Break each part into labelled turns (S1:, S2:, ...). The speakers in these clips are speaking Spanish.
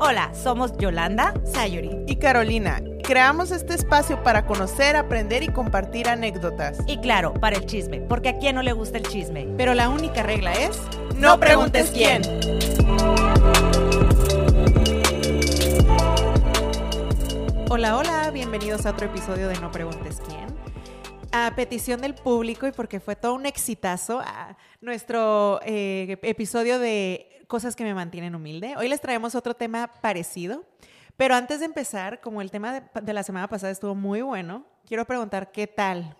S1: Hola, somos Yolanda,
S2: Sayuri y Carolina. Creamos este espacio para conocer, aprender y compartir anécdotas.
S1: Y claro, para el chisme, porque a quién no le gusta el chisme.
S2: Pero la única regla es, no preguntes quién. Hola, hola, bienvenidos a otro episodio de No preguntes quién. A petición del público y porque fue todo un exitazo, a nuestro eh, episodio de cosas que me mantienen humilde. Hoy les traemos otro tema parecido, pero antes de empezar, como el tema de, la semana pasada estuvo muy bueno, quiero preguntar qué tal,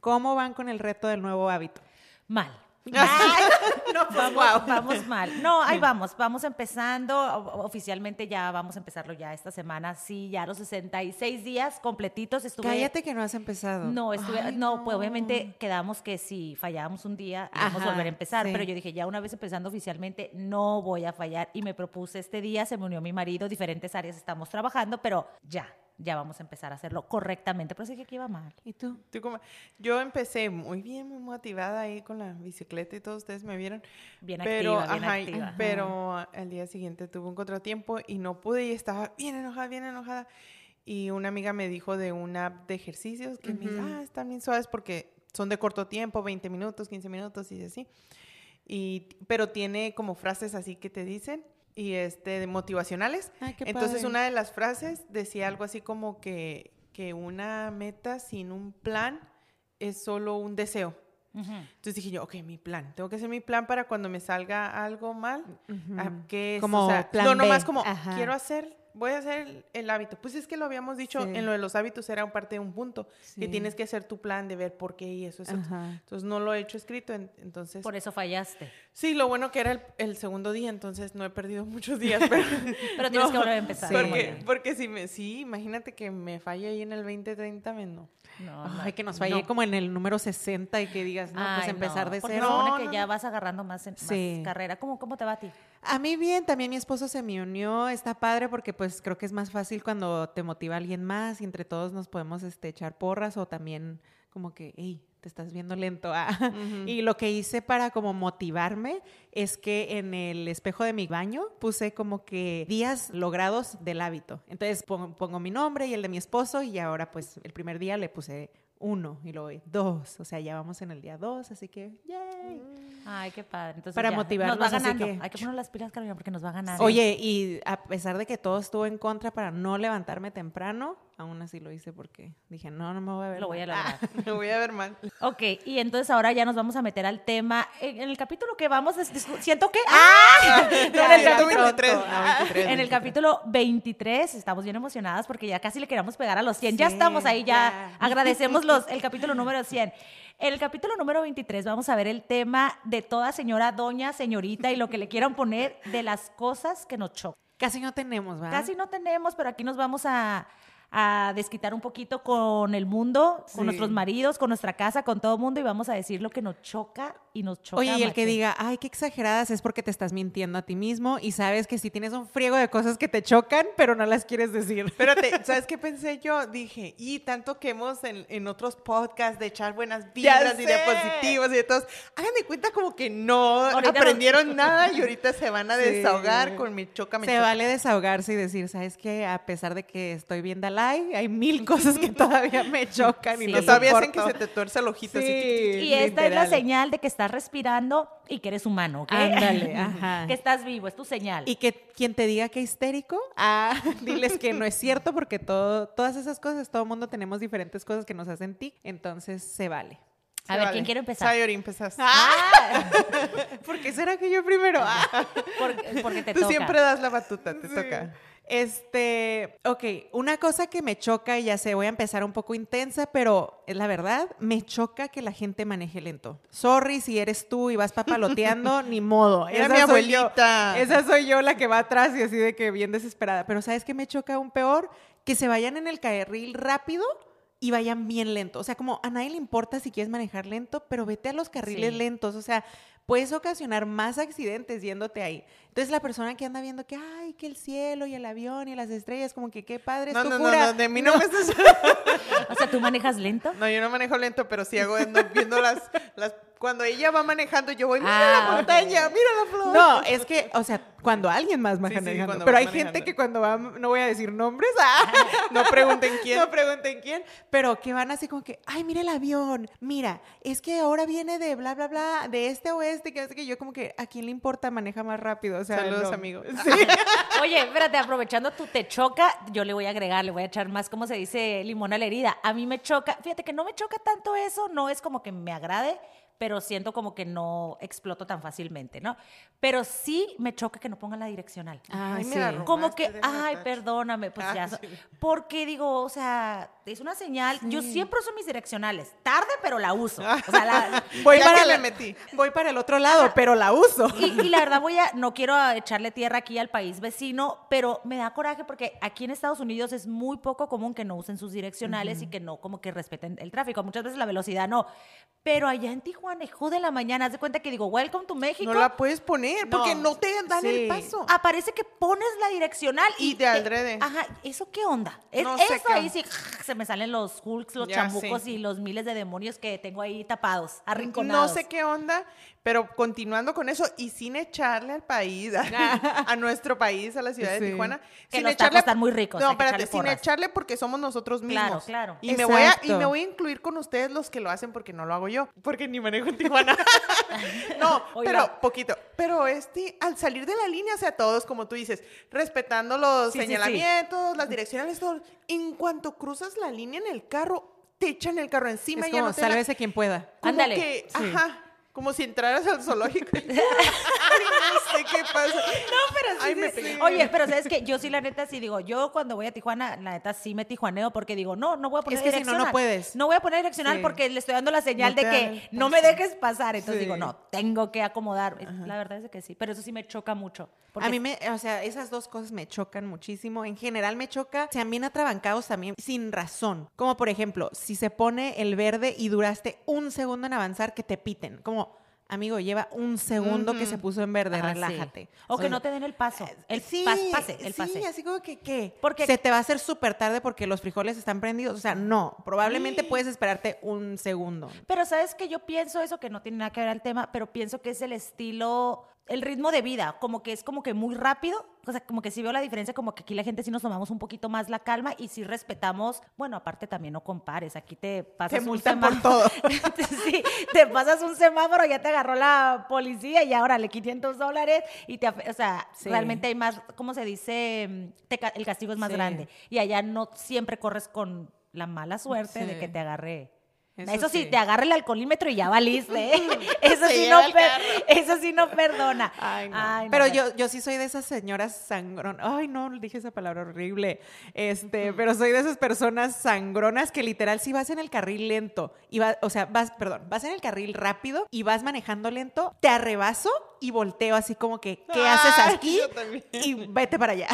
S2: cómo van con el reto del nuevo hábito.
S1: Mal. no, pues, vamos, vamos, mal. No, ahí vamos, vamos empezando. Oficialmente ya vamos a empezarlo ya esta semana. Sí, ya los 66 días completitos estuve.
S2: Cállate que no has empezado.
S1: No, estuve, no, pues obviamente quedamos que si fallábamos un día íbamos a volver a empezar, pero yo dije, ya una vez empezando oficialmente, no voy a fallar. Y me propuse este día, se me unió mi marido, diferentes áreas estamos trabajando, pero ya, ya vamos a empezar a hacerlo correctamente. Pero sí que aquí iba mal.
S2: ¿Y tú? Yo empecé muy bien, muy motivada ahí con la bicicleta y todos ustedes me vieron.
S1: Bien
S2: pero,
S1: activa, bien
S2: activa. Pero al día siguiente tuve un contratiempo y no pude y estaba bien enojada, bien enojada. Y una amiga me dijo de una app de ejercicios que me dice, ah, están bien suaves porque son de corto tiempo, 20 minutos, 15 minutos y así. Y, pero tiene como frases así que te dicen y este, motivacionales. Entonces una de las frases decía algo así como que, que una meta sin un plan es solo un deseo. Entonces dije yo, ok, mi plan. Tengo que hacer mi plan para cuando me salga algo mal. Ah, que como
S1: no,
S2: nomás como quiero hacer voy a hacer el, hábito. Pues es que lo habíamos dicho, en lo de los hábitos era un parte de un punto, que tienes que hacer tu plan de ver por qué y eso, eso. Entonces no lo he hecho escrito, entonces...
S1: Por eso fallaste.
S2: Sí, lo bueno que era el, segundo día, entonces no he perdido muchos días, pero...
S1: pero tienes que volver a empezar.
S2: Porque, porque si me, sí, imagínate que me falle ahí en el 2030, me no. No, Ay, que nos falle como en el número 60 y que digas, no, pues empezar de cero.
S1: No, que ya vas agarrando más, más carrera. ¿Cómo, ¿Cómo te va a ti?
S2: A mí bien, también mi esposo se me unió, está padre porque pues creo que es más fácil cuando te motiva alguien más y entre todos nos podemos este, echar porras o también como que, hey, te estás viendo lento. Ah. Y lo que hice para como motivarme es que en el espejo de mi baño puse como que días logrados del hábito. Entonces pongo, pongo mi nombre y el de mi esposo y ahora pues el primer día le puse uno y luego dos. O sea, ya vamos en el día dos, así que ¡yay!
S1: Ay, qué padre. Entonces,
S2: Para motivarnos.
S1: Nos va ganando. Hay que poner las pilas, Carolina, porque nos va a ganar.
S2: Oye, y a pesar de que todo estuvo en contra para no levantarme temprano, aún así lo hice porque dije, no, no me voy a ver
S1: Lo voy a lograr.
S2: me voy a ver mal.
S1: Ok, y entonces ahora ya nos vamos a meter al tema. En, el capítulo que vamos, siento que... ¡Ah! en, el capítulo, 23, en el capítulo 23 estamos bien emocionadas porque ya casi le queremos pegar a los 100. ya estamos ahí, ya, agradecemos los, el capítulo número 100. En el capítulo número 23 vamos a ver el tema de toda señora, doña, señorita y lo que le quieran poner de las cosas que nos chocan.
S2: Casi no tenemos, ¿verdad?
S1: Casi no tenemos, pero aquí nos vamos a, a desquitar un poquito con el mundo, con nuestros maridos, con nuestra casa, con todo el mundo y vamos a decir lo que nos choca y nos choca.
S2: Oye, y el que diga, ay, qué exageradas es porque te estás mintiendo a ti mismo y sabes que si tienes un friego de cosas que te chocan, pero no las quieres decir. Espérate, ¿sabes qué pensé yo? Dije, y tanto que hemos en, en otros podcasts de echar buenas vibras y de positivos y de todos, hagan de cuenta como que no aprendieron nada y ahorita se van a desahogar con mi choca, me Se vale desahogarse y decir, ¿sabes qué? A pesar de que estoy bien hay mil cosas que todavía me chocan y no todavía hacen que se te tuerce el ojito.
S1: y esta es la señal de que estás respirando y que eres humano, ¿ok?
S2: Ándale, ajá.
S1: que estás vivo, es tu señal.
S2: Y que quien te diga que histérico, ah, diles que no es cierto porque todo, todas esas cosas, todo el mundo tenemos diferentes cosas que nos hacen ti, entonces se vale.
S1: a ver, ¿quién quiere empezar?
S2: Sayori, empezas. Ah. ¿Por qué será que yo primero?
S1: Ah. Porque, te
S2: Tú siempre das la batuta, te toca. Este, ok, una cosa que me choca, y ya sé, voy a empezar un poco intensa, pero es la verdad, me choca que la gente maneje lento. Sorry si eres tú y vas papaloteando, ni modo.
S1: Era esa mi abuelita.
S2: esa soy yo la que va atrás y así de que bien desesperada. Pero ¿sabes qué me choca aún peor? Que se vayan en el carril rápido y vayan bien lento. O sea, como a nadie le importa si quieres manejar lento, pero vete a los carriles lentos. O sea, puedes ocasionar más accidentes yéndote ahí. Entonces la persona que anda viendo que, ay, que el cielo y el avión y las estrellas, como que qué padre es
S1: no,
S2: tu
S1: no,
S2: cura.
S1: No, no, de mí no, me estás... o sea, ¿tú manejas lento?
S2: No, yo no manejo lento, pero sí hago viendo las, las... Cuando ella va manejando, yo voy, mira la ah, montaña, mira la flor. No, es que, o sea, Cuando alguien más va manejando. pero hay gente que cuando va, no voy a decir nombres, ah,
S3: no pregunten quién.
S2: No pregunten quién, pero que van así como que, ay, mira el avión, mira, es que ahora viene de bla, bla, bla, de este a oeste, que hace que yo como que, ¿a quién le importa? Maneja más rápido. O sea,
S3: Saludos, amigos.
S1: Oye, espérate, aprovechando tu te choca, yo le voy a agregar, le voy a echar más, como se dice, limón a la herida. A mí me choca, fíjate que no me choca tanto eso, no es como que me agrade, pero siento como que no exploto tan fácilmente, ¿no? Pero sí me choca que no pongan la direccional.
S2: Ay, sí.
S1: Como que, ay, perdóname, pues ya. Porque digo, o sea, es una señal. Yo siempre uso mis direccionales. Tarde, pero la uso. O sea, la,
S2: voy para la, metí. Voy para el otro lado, pero la uso.
S1: Y, la verdad voy a, no quiero echarle tierra aquí al país vecino, pero me da coraje porque aquí en Estados Unidos es muy poco común que no usen sus direccionales y que no como que respeten el tráfico. Muchas veces la velocidad no. Pero allá en Tijuana, hijo de la mañana, haz de cuenta que digo, welcome to México.
S3: No la puedes poner porque no te dan el paso.
S1: Aparece que pones la direccional y,
S3: y de aldrede.
S1: Ajá, ¿eso qué onda? eso ahí sí se me salen los hulks, los chambucos y los miles de demonios que tengo ahí tapados, arrinconados.
S3: No sé qué onda, pero continuando con eso y sin echarle al país, a, nuestro país, a la ciudad de Tijuana.
S1: Que
S3: sin
S1: echarle, están muy ricos.
S3: No, espérate, sin echarle porque somos nosotros mismos.
S1: Claro, claro.
S3: Y me, voy a, y me voy a incluir con ustedes los que lo hacen porque no lo hago yo, porque ni manejo en Tijuana. no, pero poquito. Pero este, al salir de la línea, o sea, todos, como tú dices, respetando los señalamientos, las direccionales, todo. En cuanto cruzas la línea en el carro, te echan el carro encima
S2: y ya no te quien pueda.
S1: Ándale.
S3: Que, Ajá como si entraras al zoológico. Ay, no sé qué pasa.
S1: No, pero sí, Oye, pero sabes que yo sí la neta sí digo, yo cuando voy a Tijuana, la neta sí me tijuaneo porque digo, no, no voy a poner
S2: es que Si no, no puedes.
S1: No voy a poner direccional porque le estoy dando la señal de que no me dejes pasar. Entonces digo, no, tengo que acomodar. La verdad es que sí, pero eso sí me choca mucho.
S2: A mí me, o sea, esas dos cosas me chocan muchísimo. En general me choca, sean bien atrabancados también sin razón. Como por ejemplo, si se pone el verde y duraste un segundo en avanzar, que te piten. Como amigo, lleva un segundo que se puso en verde, relájate.
S1: O, que no te den el paso, el
S2: sí,
S1: pase, el pase.
S2: Sí, así como que, ¿qué? Porque se te va a hacer súper tarde porque los frijoles están prendidos. O sea, no, probablemente puedes esperarte un segundo.
S1: Pero sabes que yo pienso eso, que no tiene nada que ver al tema, pero pienso que es el estilo el ritmo de vida, como que es como que muy rápido, o sea, como que sí veo la diferencia, como que aquí la gente sí nos tomamos un poquito más la calma y sí respetamos, bueno, aparte también no compares, aquí te pasas
S2: un semáforo. Por todo.
S1: sí, te pasas un semáforo, ya te agarró la policía y ahora le 500 dólares y te, o sea, realmente hay más, ¿cómo se dice? el castigo es más grande y allá no siempre corres con la mala suerte de que te agarre eso, sí, te agarra el alcoholímetro y ya valiste. ¿eh? Eso, sí no eso sí no perdona.
S2: pero yo, yo sí soy de esas señoras sangronas. Ay, no, dije esa palabra horrible. Este, pero soy de esas personas sangronas que literal si vas en el carril lento y vas, o sea, vas, perdón, vas en el carril rápido y vas manejando lento, te arrebaso y volteo así como que, ¿qué haces aquí? Y vete para allá.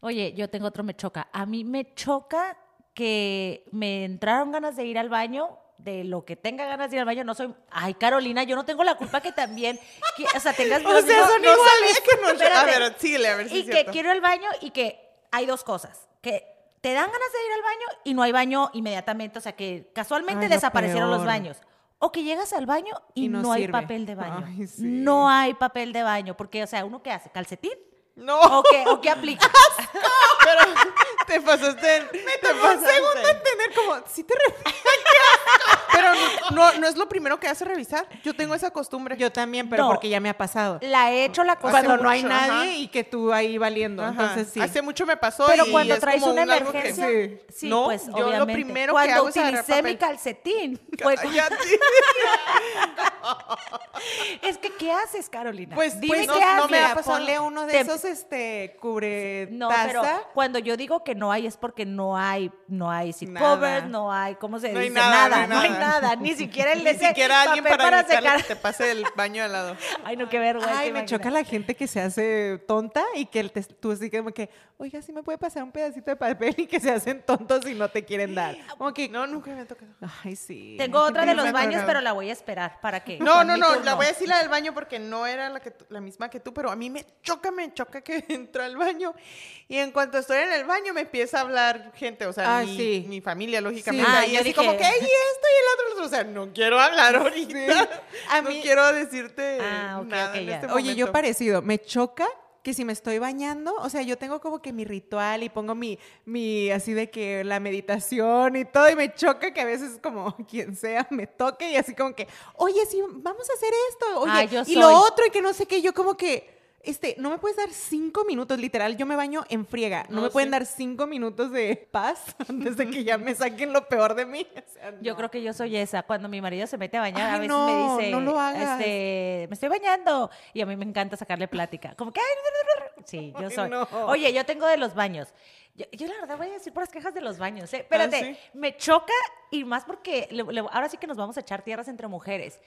S1: Oye, yo tengo otro me choca. A mí me choca que me entraron ganas de ir al baño de lo que tenga ganas de ir al baño, no soy, ay Carolina, yo no tengo la culpa que también, o sea, tengas
S2: o sea, son no iguales.
S3: que no, a ver, síguele, a ver si
S1: Y que quiero al baño y que hay dos cosas, que te dan ganas de ir al baño y no hay baño inmediatamente, o sea, que casualmente desaparecieron los baños. O que llegas al baño y, no, hay papel de baño. No hay papel de baño, porque, o sea, ¿uno qué hace? ¿Calcetín?
S3: No.
S1: ¿O qué, o qué aplica?
S3: Pero te pasaste. Me
S2: tomó un segundo entender como, si te refieres
S3: Pero no, no, es lo primero que hace revisar. Yo tengo esa costumbre.
S2: Yo también, pero porque ya me ha pasado.
S1: La he hecho la
S2: cosa. Cuando no hay nadie y que tú ahí valiendo. Entonces sí.
S3: Hace mucho me pasó.
S1: Pero cuando traes una emergencia. sí. no, pues yo lo
S3: primero
S1: cuando
S3: que hago
S1: utilicé mi calcetín. Fue es que, ¿qué haces, Carolina?
S2: Pues dime pues, qué no, haces. No me. Ponle uno de esos este, cubre
S1: No, pero cuando yo digo que no hay es porque no hay, no hay seat covers, no hay, ¿cómo se dice? Nada, no hay nada, ni siquiera el
S3: Ni siquiera alguien para, secar. que te pase el baño al lado.
S1: Ay, no, qué vergüenza.
S2: Ay, me choca la gente que se hace tonta y que tú así como que, oiga, si me puede pasar un pedacito de papel y que se hacen tontos y no te quieren dar. Como que,
S3: no, nunca me ha tocado.
S2: Ay, sí.
S1: Tengo otra de los baños, pero la voy a esperar para que.
S3: No, no, no, la voy a decir la del baño porque no era la, que la misma que tú, pero a mí me choca, me choca que entra al baño. Y en cuanto estoy en el baño me empieza a hablar gente, o sea, mi, mi, familia, lógicamente. y así como que, y esto y el otro, o sea, no quiero hablar ahorita. A mí, no quiero decirte ah, nada en este
S2: Oye, yo parecido, me choca que si me estoy bañando, o sea, yo tengo como que mi ritual y pongo mi, mi, así de que la meditación y todo, y me choca que a veces como quien sea me toque y así como que, oye, sí, vamos a hacer esto, oye,
S1: Ah, yo
S2: y lo otro y que no sé qué, yo como que, este, no me puedes dar cinco minutos, literal, yo me baño en friega, no,
S3: No,
S2: me pueden
S3: sí.
S2: dar cinco minutos de paz antes de que ya me saquen lo peor de mí. O sea,
S1: Yo
S2: no.
S1: creo que yo soy esa. Cuando mi marido se mete a bañar, a
S2: Ay,
S1: veces
S2: no,
S1: me dice,
S2: no lo hagas.
S1: este, me estoy bañando. Y a mí me encanta sacarle plática. Como que, ay, sí, yo
S2: Ay,
S1: soy.
S2: no.
S1: Oye, yo tengo de los baños. Yo, yo la verdad voy a decir puras quejas de los baños. ¿eh? Espérate,
S3: ¿sí?
S1: me choca y más porque le- le- ahora sí que nos vamos a echar tierras entre mujeres.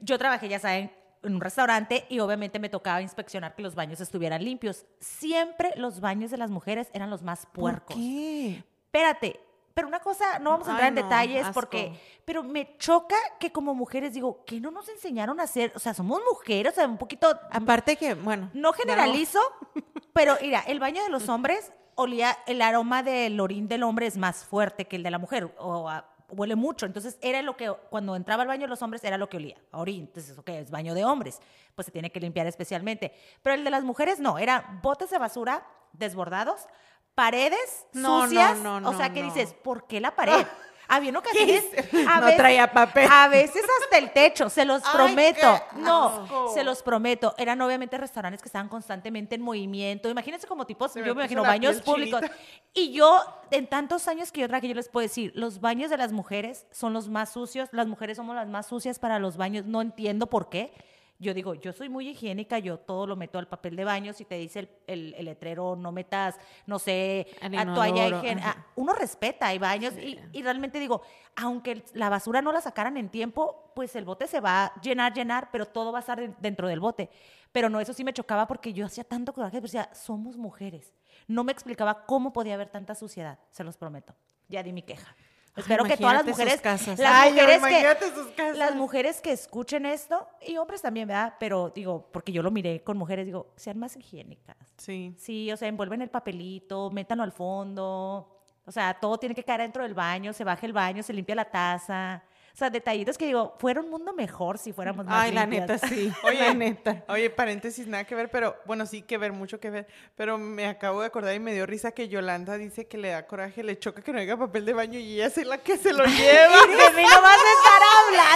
S1: Yo trabajé, ya saben, en un restaurante y obviamente me tocaba inspeccionar que los baños estuvieran limpios. Siempre los baños de las mujeres eran los más puercos.
S2: ¿Por qué?
S1: Espérate, pero una cosa, no vamos a entrar
S2: Ay,
S1: en
S2: no,
S1: detalles
S2: asco.
S1: porque, pero me choca que como mujeres digo, que no nos enseñaron a hacer, o sea, somos mujeres, o sea, un poquito,
S2: Aparte que, bueno.
S1: no generalizo, pero mira, el baño de los hombres olía, el aroma del orín del hombre es más fuerte que el de la mujer, o a- huele mucho, entonces era lo que, cuando entraba al baño de los hombres era lo que olía, orín, entonces, ok, es baño de hombres, pues se tiene que limpiar especialmente, pero el de las mujeres no, era botes de basura desbordados, paredes
S2: No, no,
S1: sucias,
S2: no,
S1: o sea,
S2: no,
S1: que
S2: no.
S1: dices, ¿por qué la pared? Había ocasiones, a
S2: No
S1: veces-
S2: traía papel.
S1: a veces hasta el techo, se los
S3: Ay,
S1: prometo. No,
S3: asco.
S1: se los prometo. Eran obviamente restaurantes que estaban constantemente en movimiento. Imagínense como tipos,
S3: Se
S1: yo me imagino baños públicos.
S3: chinita.
S1: Y yo, en tantos años que yo traje, yo les puedo decir, los baños de las mujeres son los más sucios. Las mujeres somos las más sucias para los baños. No entiendo por qué. Yo digo, yo soy muy higiénica, yo todo lo meto al papel de baño. Si te dice el, el- el letrero, no metas, no sé, a toalla ah, Uno respeta, hay baños. Y, y realmente digo, aunque la basura no la sacaran en tiempo, pues el bote se va a llenar, llenar, pero todo va a estar de- dentro del bote. Pero no, eso sí me chocaba porque yo hacía tanto coraje, pero decía, somos mujeres. No me explicaba cómo podía haber tanta suciedad, se los prometo. Ya di mi queja. Espero que todas las mujeres,
S2: casas.
S1: las
S3: Ay,
S1: mujeres que,
S3: sus casas.
S1: las mujeres que escuchen esto y hombres también, ¿verdad? Pero digo, porque yo lo miré con mujeres, digo, sean más higiénicas.
S3: Sí.
S1: Sí, o sea, envuelven el papelito, métanlo al fondo. O sea, todo tiene que caer dentro del baño, se baja el baño, se limpia la taza. O sea, detallitos que digo, fuera un mundo mejor si fuéramos más
S2: Ay, la neta, sí.
S3: Oye,
S2: la neta.
S3: Oye, paréntesis, nada que ver, pero bueno, sí que ver, mucho que ver. Pero me acabo de acordar y me dio risa que Yolanda dice que le da coraje, le choca que no haya papel de baño y ella es la que se lo lleva.
S1: De mí no vas a estar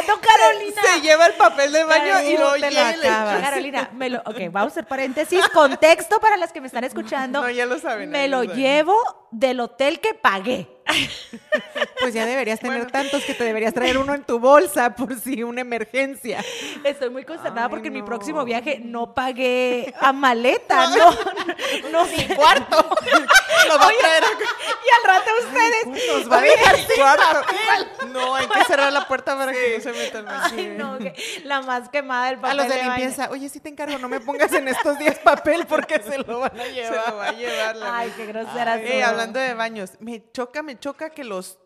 S1: hablando, Carolina.
S3: Se lleva el papel de baño y
S2: lo
S3: llega y
S2: acabas.
S3: echa.
S1: Carolina, me lo, ok, vamos a hacer paréntesis. Contexto para las que me están escuchando.
S3: No, ya lo saben,
S1: Me lo
S3: lo
S1: llevo del hotel que pagué.
S2: Pues ya deberías tener
S3: Bueno.
S2: tantos que te deberías traer uno en tu bolsa por si una emergencia.
S1: Estoy muy consternada
S3: Ay,
S1: porque en mi
S3: no.
S1: próximo viaje no pagué a maleta, no, no, sé.
S3: cuarto. Lo va a traer acá.
S1: Y al rato ustedes.
S3: Nos va a dejar sin cuarto. No, hay que cerrar la puerta para que no se metan más.
S1: Ay, no, que la más quemada del
S2: A
S1: papel
S2: los de limpieza, oye, sí te encargo, no me pongas en estos días papel porque se lo van a
S3: Se
S2: llevar.
S3: lo va a llevar la
S1: Ay, qué grosera
S3: hablando de baños, me choca, me choca que los,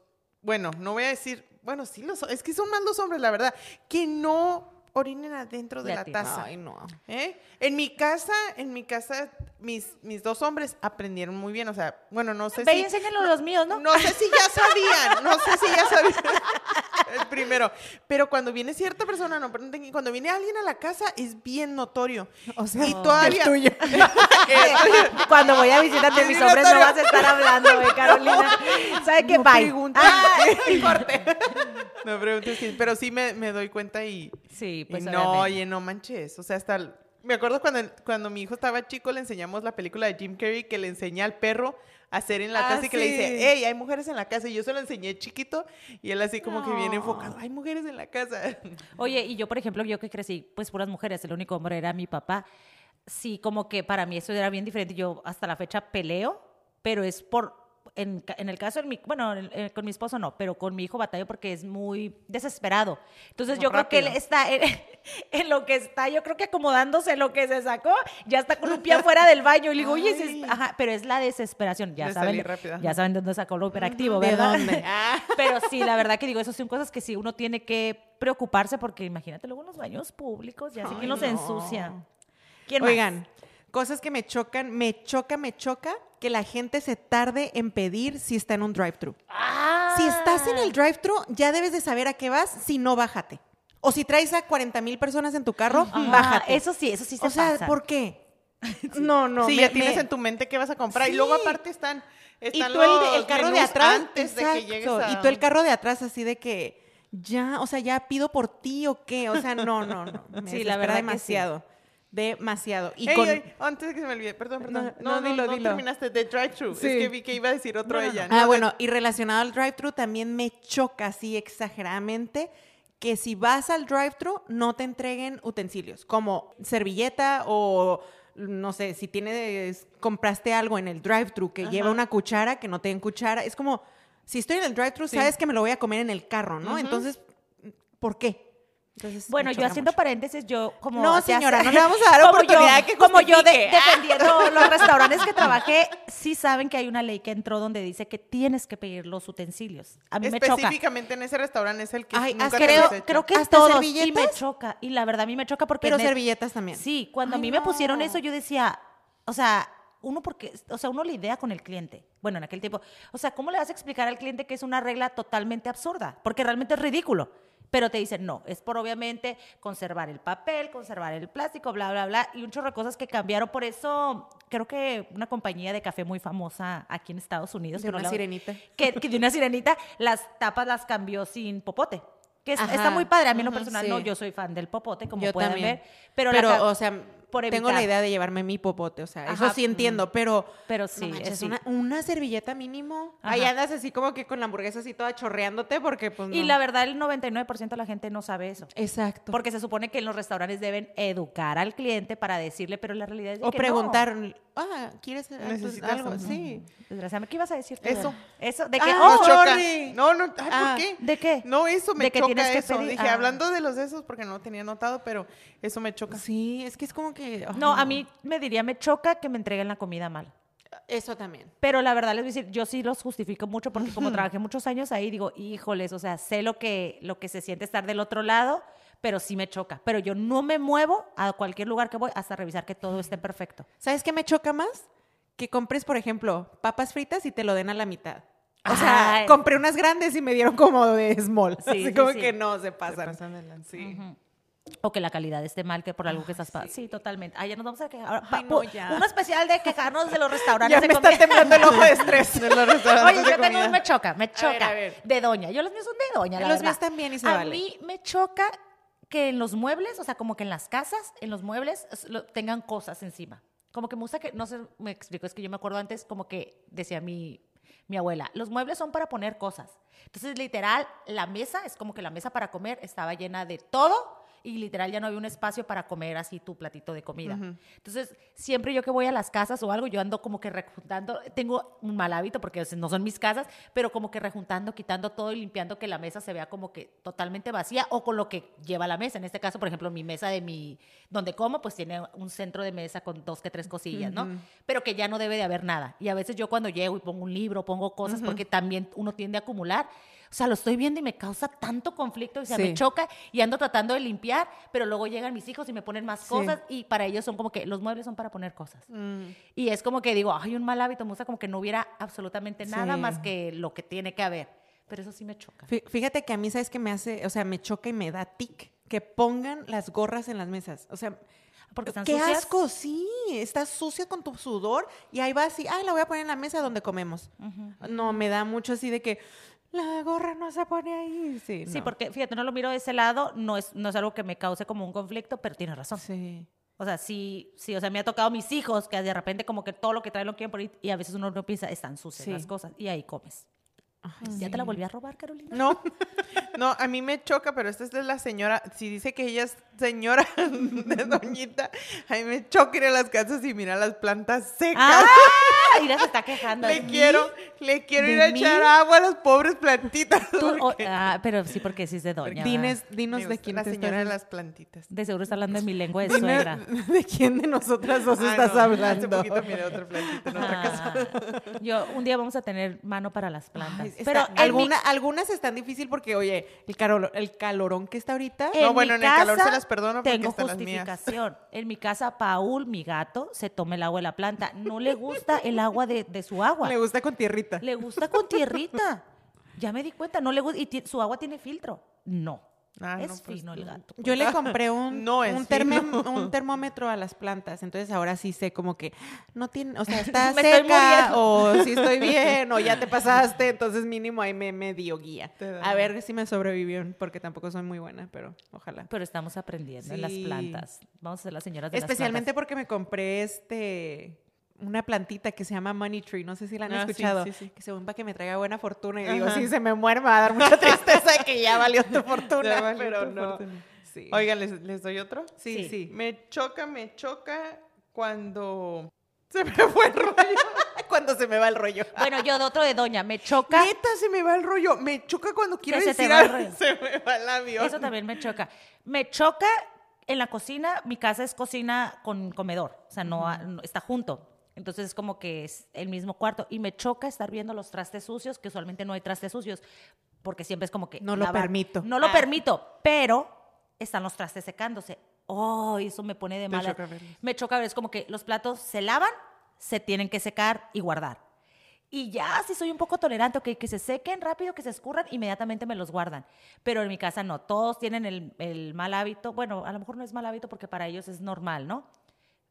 S3: bueno, no voy a decir, bueno, sí los, es que son más los hombres, la verdad, que no orinen adentro de la taza.
S2: Ay, no.
S3: ¿eh? En mi casa, en mi casa, mis, mis dos hombres aprendieron muy bien, o sea, bueno, no sé
S1: Ve
S3: si,
S1: a los míos, ¿no?
S3: no sé si ya sabían, no sé si ya sabían. El primero, pero cuando viene cierta persona, no, y cuando viene alguien a la casa es bien notorio.
S2: O sea,
S3: y todavía,
S2: el tuyo.
S1: Cuando voy a visitarte mis hombres no vas a estar hablando, ¿eh, Carolina? ¿Sabe qué?
S2: No
S1: Bye. Ah,
S3: corte. No preguntes, quién, pero sí me, me doy cuenta y,
S1: sí,
S3: y
S1: pues
S3: no,
S1: obviamente.
S3: oye, no manches. O sea, hasta el- me acuerdo cuando, cuando mi hijo estaba chico, le enseñamos la película de Jim Carrey que le enseña al perro hacer en la
S2: Ah,
S3: casa y que le dice, hey, hay mujeres en la casa. Y yo se lo enseñé chiquito y él así como que viene enfocado, hay mujeres en la casa.
S1: Oye, y yo, por ejemplo, yo que crecí, pues puras mujeres, el único hombre era mi papá. Sí, como que para mí eso era bien diferente. Yo hasta la fecha peleo, pero es por. En, en el caso de mi, bueno, en- eh, con mi esposo no, pero con mi hijo batallo porque es muy desesperado. Entonces yo creo que él está en, en lo que está, yo creo que acomodándose lo que se sacó, ya está con un pie afuera del baño. Y le digo, oye, si
S3: Ay.
S1: es- ajá, pero es la desesperación. Ya
S3: De
S1: saben, ya saben de dónde sacó lo hiperactivo,
S2: ¿De
S1: ¿verdad?
S2: dónde? Ah.
S1: Pero sí, la verdad que digo, eso son cosas que sí uno tiene que preocuparse porque imagínate luego en los baños públicos, ya sé quién los
S2: no.
S1: ensucia. ¿Quién más?
S2: Cosas que me chocan, me choca, me choca que la gente se tarde en pedir si está en un drive-thru.
S1: Ah.
S2: Si estás en el drive-thru, ya debes de saber a qué vas, si no, bájate. O si traes a 40 mil personas en tu carro,
S1: Ajá,
S2: bájate.
S1: Eso sí, eso sí se
S2: o sea,
S1: pasa.
S2: ¿por qué? No, no.
S3: sí,
S2: me-
S3: ya tienes
S2: me-
S3: en tu mente qué vas a comprar. Y
S2: Sí.
S3: luego aparte están,
S2: Y
S3: están
S2: tú el,
S3: los
S2: el carro de atrás.
S3: antes de que
S2: exacto,
S3: llegues a...
S2: Y tú el carro de atrás así de que ya, o sea, ya pido por ti o qué. O sea, no, no, no. Me
S1: Sí, la verdad que sí.
S2: Demasiado. Y
S3: Ey,
S2: con.
S3: ey, antes de que se me olvide, perdón, perdón.
S2: No,
S3: No,
S2: no,
S3: no,
S2: dilo,
S3: no
S2: dilo.
S3: terminaste de drive-thru.
S2: Sí.
S3: Es que vi que iba a decir otro
S1: No, no,
S3: ella.
S2: Ah,
S3: No,
S2: bueno, y relacionado al drive-thru también me choca así exageradamente que si vas al drive-thru no te entreguen utensilios como servilleta o no sé, si tienes compraste algo en el drive-thru que lleva una cuchara, que no te den cuchara, es como si estoy en el drive-thru
S3: Sí.
S2: sabes que me lo voy a comer en el carro, ¿no?
S3: Ujú.
S2: Entonces, ¿por qué? Entonces,
S1: Bueno, yo haciendo
S2: mucho.
S1: paréntesis, yo como...
S2: No, señora, no le vamos a dar
S1: como
S2: oportunidad
S1: yo,
S2: que
S1: Como yo de- defendiendo los restaurantes que trabajé, sí saben que hay una ley que entró donde dice que tienes que pedir los utensilios. A mí me choca.
S3: Específicamente en ese restaurante es el que
S2: Ay,
S3: nunca
S2: hasta
S3: te
S1: Creo, creo que
S2: ¿Hasta
S1: todos, y me choca. Y la verdad a mí me choca porque...
S2: Pero servilletas también.
S1: Sí, cuando a mí me pusieron eso, yo decía, o sea, uno porque, o sea, uno lidia con el cliente. Bueno, en aquel tiempo, o sea, ¿cómo le vas a explicar al cliente que es una regla totalmente absurda? Porque realmente es ridículo. Pero te dicen, no, es por obviamente conservar el papel, conservar el plástico, bla, bla, bla, y un chorro de cosas que cambiaron. Por eso, creo que una compañía de café muy famosa aquí en Estados Unidos,
S2: De
S1: que no
S2: una
S1: la-
S2: sirenita.
S1: que, que de una sirenita, las tapas las cambió sin popote. Que es-
S2: Ajá.
S1: está muy padre. A mí en lo personal
S2: sí.
S1: no, yo soy fan del popote, como
S2: Yo
S1: pueden
S2: también.
S1: ver. Pero,
S2: Pero,
S1: la
S2: o sea,
S1: por
S2: tengo la idea de llevarme mi popote, o sea, eso sí entiendo, pero...
S1: pero
S2: no
S1: sí,
S2: manches,
S1: es sí.
S2: una, una servilleta mínimo.
S1: Ajá.
S2: Ahí andas así como que con la hamburguesa así toda chorreándote porque pues
S1: Y la verdad, el 99% de la gente no sabe eso.
S2: Exacto.
S1: Porque se supone que en los restaurantes deben educar al cliente para decirle, pero la realidad es de
S2: o
S1: que
S2: preguntar, ah, ¿quieres
S3: ¿Necesitas
S2: algo? Sí.
S1: Desgraciadamente, ¿qué ibas a decir? tú?
S3: Eso.
S1: Eso, de que,
S2: Ah,
S1: oh,
S3: choca. No, no, ay,
S2: Ah,
S3: ¿por qué?
S1: ¿de qué?
S3: No, eso me
S1: De que
S3: choca
S1: tienes que
S3: eso.
S1: pedir-
S3: Dije,
S1: ah.
S3: hablando de los de esos, porque no lo tenía notado, pero eso me choca.
S2: Sí, es que es como que...
S1: No, a mí me diría, me choca que me entreguen la comida mal.
S2: Eso también.
S1: Pero la verdad les voy a decir, yo sí los justifico mucho porque como trabajé muchos años ahí, digo, híjoles, o sea, sé lo que, lo que se siente estar del otro lado, pero sí me choca. Pero yo no me muevo a cualquier lugar que voy hasta revisar que todo esté perfecto.
S2: ¿Sabes qué me choca más? Que compres, por ejemplo, papas fritas y te lo den a la mitad. O sea,
S1: Ay.
S2: compré unas grandes y me dieron como de small.
S1: Sí,
S2: así
S1: sí,
S2: como
S1: sí.
S2: que no, se
S3: Se
S2: pasan. Sí.
S1: O que la calidad esté mal, que por algo que estás pagando. Sí. totalmente. Ah, ya nos vamos a quejar.
S2: Ay, no,
S1: pu-
S2: ya.
S1: Uno especial de quejarnos de los restaurantes
S2: Ya
S1: de
S2: me está temblando el ojo de estrés.
S3: De los restaurantes
S1: Oye, yo tengo un me choca, me choca.
S2: a ver.
S1: De doña. Yo los míos son de doña, la
S2: Los
S1: verdad.
S2: míos también y se
S1: a
S2: vale.
S1: mí me choca que en los muebles, o sea, como que en las casas, en los muebles, tengan cosas encima. Como que me gusta que, no sé, me explico, es que yo me acuerdo antes como que decía mi, mi abuela, los muebles son para poner cosas. Entonces, literal, la mesa, es como que la mesa para comer estaba llena de todo y literal ya no había un espacio para comer así tu platito de comida. Entonces, siempre yo que voy a las casas o algo, yo ando como que rejuntando, tengo un mal hábito porque no son mis casas, pero como que rejuntando, quitando todo y limpiando que la mesa se vea como que totalmente vacía o con lo que lleva la mesa. En este caso, por ejemplo, mi mesa de mi, donde como, pues tiene un centro de mesa con dos que tres cosillas, ¿no? Pero que ya no debe de haber nada. Y a veces yo cuando llego y pongo un libro, pongo cosas, porque también uno tiende a acumular. O sea, lo estoy viendo y me causa tanto conflicto, o sea,
S2: Sí.
S1: me choca y ando tratando de limpiar, pero luego llegan mis hijos y me ponen más
S2: Sí.
S1: cosas y para ellos son como que los muebles son para poner cosas.
S3: Mm.
S1: Y es como que digo, hay un mal hábito, me gusta como que no hubiera absolutamente nada
S2: Sí.
S1: más que lo que tiene que haber. Pero eso sí me choca.
S2: Fí- Fíjate que a mí, ¿sabes qué me hace? O sea, me choca y me da tic que pongan las gorras en las mesas. O sea,
S1: Porque están
S2: qué
S1: sucias.
S2: asco, sí. Estás sucia con tu sudor y ahí vas y, ay, la voy a poner en la mesa donde comemos. No, me da mucho así de que la gorra no se pone ahí. Sí,
S1: Sí,
S2: no.
S1: porque fíjate, no lo miro de ese lado, no es, no es algo que me cause como un conflicto, pero tienes razón.
S2: Sí.
S1: O sea, sí, sí, o sea, me ha tocado mis hijos que de repente como que todo lo que traen lo quieren poner y a veces uno no piensa, están sucias
S2: Sí.
S1: las cosas y ahí comes.
S2: Ay,
S1: ¿Ya te la
S2: sí.
S1: volví a robar, Carolina?
S2: No,
S3: No, a mí me choca, pero esta es de la señora. Si dice que ella es señora de doñita, a mí me choca ir a las casas y mirar las plantas secas.
S1: ¡Ah! Mira, se está quejando.
S3: le quiero, le quiero
S1: ¿De
S3: ir a
S1: mí?
S3: echar agua a las pobres plantitas.
S1: Tú- o-
S3: porque-
S1: ah, pero sí, porque sí es de doña.
S2: Dines, dinos de quién
S3: la
S2: te
S3: señora de las plantitas.
S1: De seguro está hablando de mi lengua de
S2: Dime
S1: suegra.
S2: de quién de nosotras dos
S3: Ah,
S2: estás
S3: no,
S2: hablando.
S3: Hace poquito miré otra plantita en otra casa.
S1: Ah, yo, un día vamos a tener mano para las plantas.
S2: Ay, está-
S1: pero en mi-
S2: alguna, algunas están difícil porque, oye, el, caro- el calorón que está ahorita.
S1: En
S3: No, bueno,
S1: mi
S3: en el calor
S1: casa
S3: se las perdono porque
S1: Tengo
S3: hasta las mías.
S1: justificación. En mi casa, Paul, mi gato, se toma el agua de la planta. No le gusta el agua de, de su agua.
S2: Le gusta con tierrita.
S1: Le gusta con tierrita. Ya me di cuenta, no le gusta. Y su agua tiene filtro. No.
S3: Ah,
S1: es
S3: no, pues,
S1: fino el gato.
S2: Yo le compré un,
S3: No
S2: un, termómetro a las plantas, entonces ahora sí sé como que no tiene, o sea, está seca o si estoy bien o ya te pasaste, entonces mínimo ahí me, me dio guía. A ver si me sobrevivió, porque tampoco soy muy buena, pero ojalá.
S1: Pero estamos aprendiendo en las
S2: Sí.
S1: plantas. Vamos a ser las señoras de
S2: Especialmente
S1: las
S2: porque me compré este una plantita que se llama Money Tree, no sé si la han
S3: Ah, sí,
S2: escuchado,
S3: sí, sí.
S2: que según para que me traiga buena fortuna y digo, si se me muere me va a dar mucha tristeza de que ya valió tu fortuna,
S3: valió
S2: pero
S3: tu
S2: no.
S3: fortuna.
S2: Sí.
S3: Oigan, ¿les, les doy otro?
S2: sí,
S1: Sí.
S2: sí.
S3: Me choca, me choca cuando se me fue el rollo.
S2: Cuando se me va el rollo.
S1: Bueno, yo de otro de doña, me choca.
S3: Neta, se me va el rollo. Me choca cuando quiero
S1: se te
S3: decir
S1: va el
S3: algo.
S1: rollo.
S3: Se me va el avión.
S1: Eso también me choca. Me choca en la cocina, mi casa es cocina con comedor, o sea, no- está junto. Entonces es como que es el mismo cuarto y me choca estar viendo los trastes sucios, que usualmente no hay trastes sucios, porque siempre es como que
S2: No lo
S1: lavar.
S2: permito.
S1: No lo
S2: Ah.
S1: permito, pero están los trastes secándose. Oh, eso me pone de
S3: Te
S1: mala.
S3: choca.
S1: Me choca ver, es como que los platos se lavan, se tienen que secar y guardar. Y ya, si soy un poco tolerante, ok, que se sequen rápido, que se escurran, inmediatamente me los guardan. Pero en mi casa no, todos tienen el, el mal hábito. Bueno, a lo mejor no es mal hábito porque para ellos es normal, ¿no?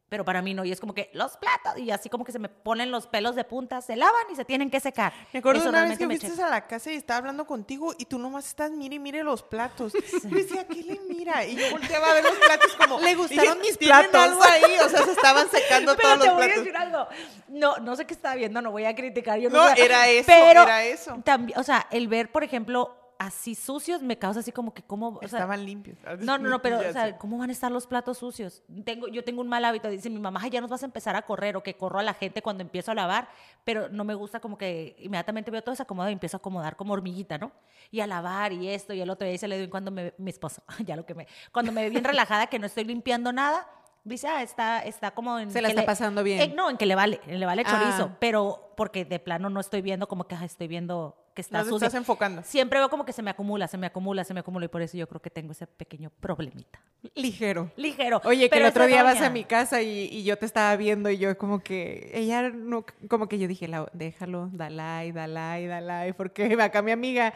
S1: Pero para mí no, y es como que los platos, y así como que se me ponen los pelos de punta, se lavan y se tienen que secar.
S3: Me acuerdo
S1: Eso
S3: una vez que fuiste
S1: checa.
S3: a la casa y estaba hablando contigo y tú nomás estás, mire y mire los platos. Yo decía, ¿qué le mira? Y yo volteaba a ver los platos como...
S2: Le gustaron mis
S3: "¿Tienen
S2: platos?"
S3: algo ahí, o sea, se estaban secando
S1: Pero
S3: todos
S1: te
S3: los
S1: voy a
S3: platos.
S1: decir algo. No, no sé qué estaba viendo, no voy a criticar. Yo no,
S3: No, era eso,
S1: pero
S3: era eso.
S1: También, o sea, el ver, por ejemplo, así sucios me causa así como que cómo... o sea,
S3: Estaban limpios.
S1: No, no, no, pero, o sea. ¿cómo van a estar los platos sucios? Tengo, yo tengo un mal hábito, dice mi mamá, "Ay, ya nos vas a empezar a correr o que corro a la gente cuando empiezo a lavar, pero no me gusta como que inmediatamente veo todo desacomodado y empiezo a acomodar como hormiguita, ¿no? Y a lavar y esto y el otro, y ahí se le doy cuando me, mi esposo, ya lo que me, cuando me ve bien relajada que no estoy limpiando nada, dice, ah, está, está como en...
S2: Se la está
S1: le-
S2: pasando bien.
S1: Eh, no, en que le vale, le vale
S2: Ah.
S1: chorizo, pero porque de plano no estoy viendo como que "Ay, estoy viendo que está
S3: No estás enfocando.
S1: Siempre veo como que se me acumula, se me acumula, se me acumula y por eso yo creo que tengo ese pequeño problemita.
S2: Ligero.
S1: Ligero.
S2: Oye, que el otro día vas a mi casa y, y yo te estaba viendo y yo como que ella no, como que yo dije, "La- déjalo, dalai, dalai, dalai, porque acá mi amiga,